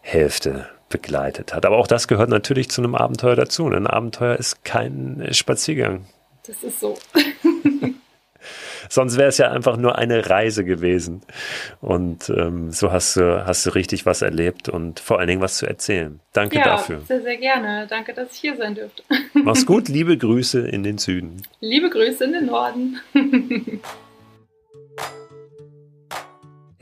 Hälfte begleitet hat. Aber auch das gehört natürlich zu einem Abenteuer dazu. Ein Abenteuer ist kein Spaziergang.
Das ist so. *laughs*
Sonst wäre es ja einfach nur eine Reise gewesen. Und ähm, so hast du, hast du richtig was erlebt und vor allen Dingen was zu erzählen. Danke
ja,
dafür.
Sehr, sehr gerne. Danke, dass ich hier sein dürfte.
Mach's gut. *laughs* Liebe Grüße in den Süden.
Liebe Grüße in den Norden. *laughs*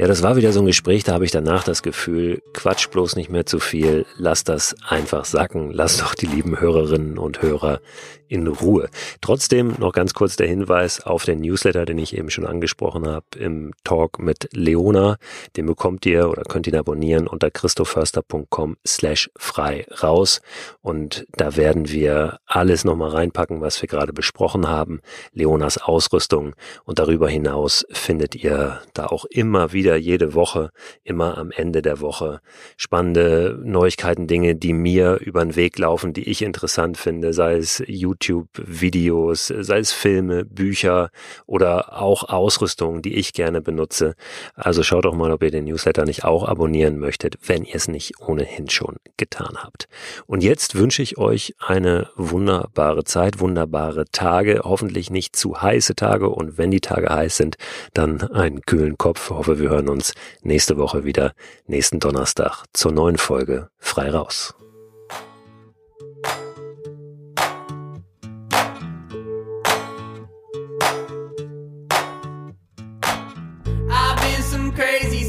Ja, das war wieder so ein Gespräch, da habe ich danach das Gefühl, quatsch bloß nicht mehr zu viel, lass das einfach sacken, lass doch die lieben Hörerinnen und Hörer in Ruhe. Trotzdem noch ganz kurz der Hinweis auf den Newsletter, den ich eben schon angesprochen habe, im Talk mit Leona. Den bekommt ihr oder könnt ihn abonnieren unter christoförster.com slash frei raus. Und da werden wir alles nochmal reinpacken, was wir gerade besprochen haben. Leonas Ausrüstung. Und darüber hinaus findet ihr da auch immer wieder jede Woche, immer am Ende der Woche spannende Neuigkeiten, Dinge, die mir über den Weg laufen, die ich interessant finde, sei es YouTube YouTube-Videos, sei es Filme, Bücher oder auch Ausrüstung, die ich gerne benutze. Also schaut doch mal, ob ihr den Newsletter nicht auch abonnieren möchtet, wenn ihr es nicht ohnehin schon getan habt. Und jetzt wünsche ich euch eine wunderbare Zeit, wunderbare Tage, hoffentlich nicht zu heiße Tage und wenn die Tage heiß sind, dann einen kühlen Kopf. Ich hoffe, wir hören hören uns nächste Woche wieder, nächsten Donnerstag, zur neuen Folge Frei raus.
crazy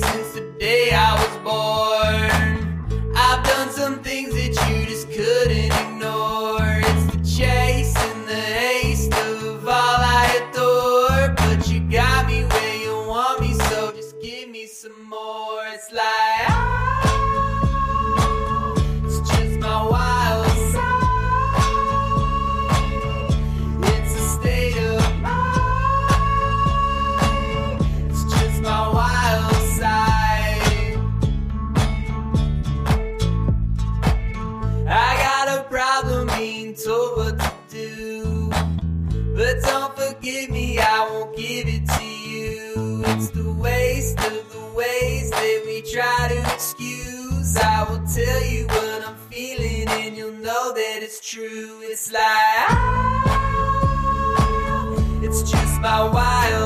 give me, I won't give it to you. It's the waste of the ways that we try to excuse. I will tell you what I'm feeling, and you'll know that it's true. It's like, ah, it's just my wild.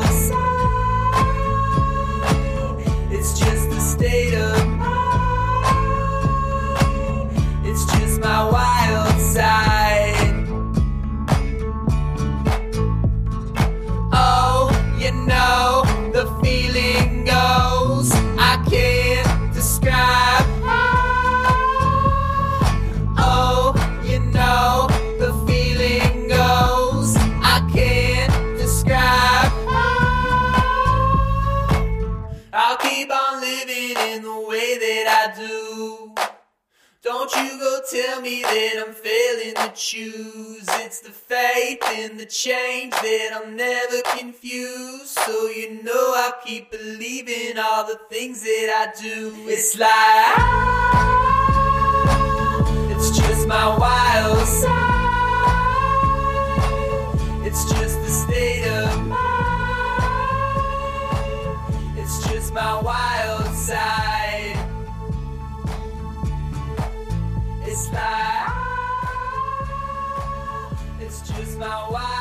Tell me that I'm failing to choose. It's the faith in the change that I'm never confused. So you know I'll keep believing all the things that I do. It's like it's just my wild side. It's just the state of mind. It's just my wild It's like ah, it's just my wild.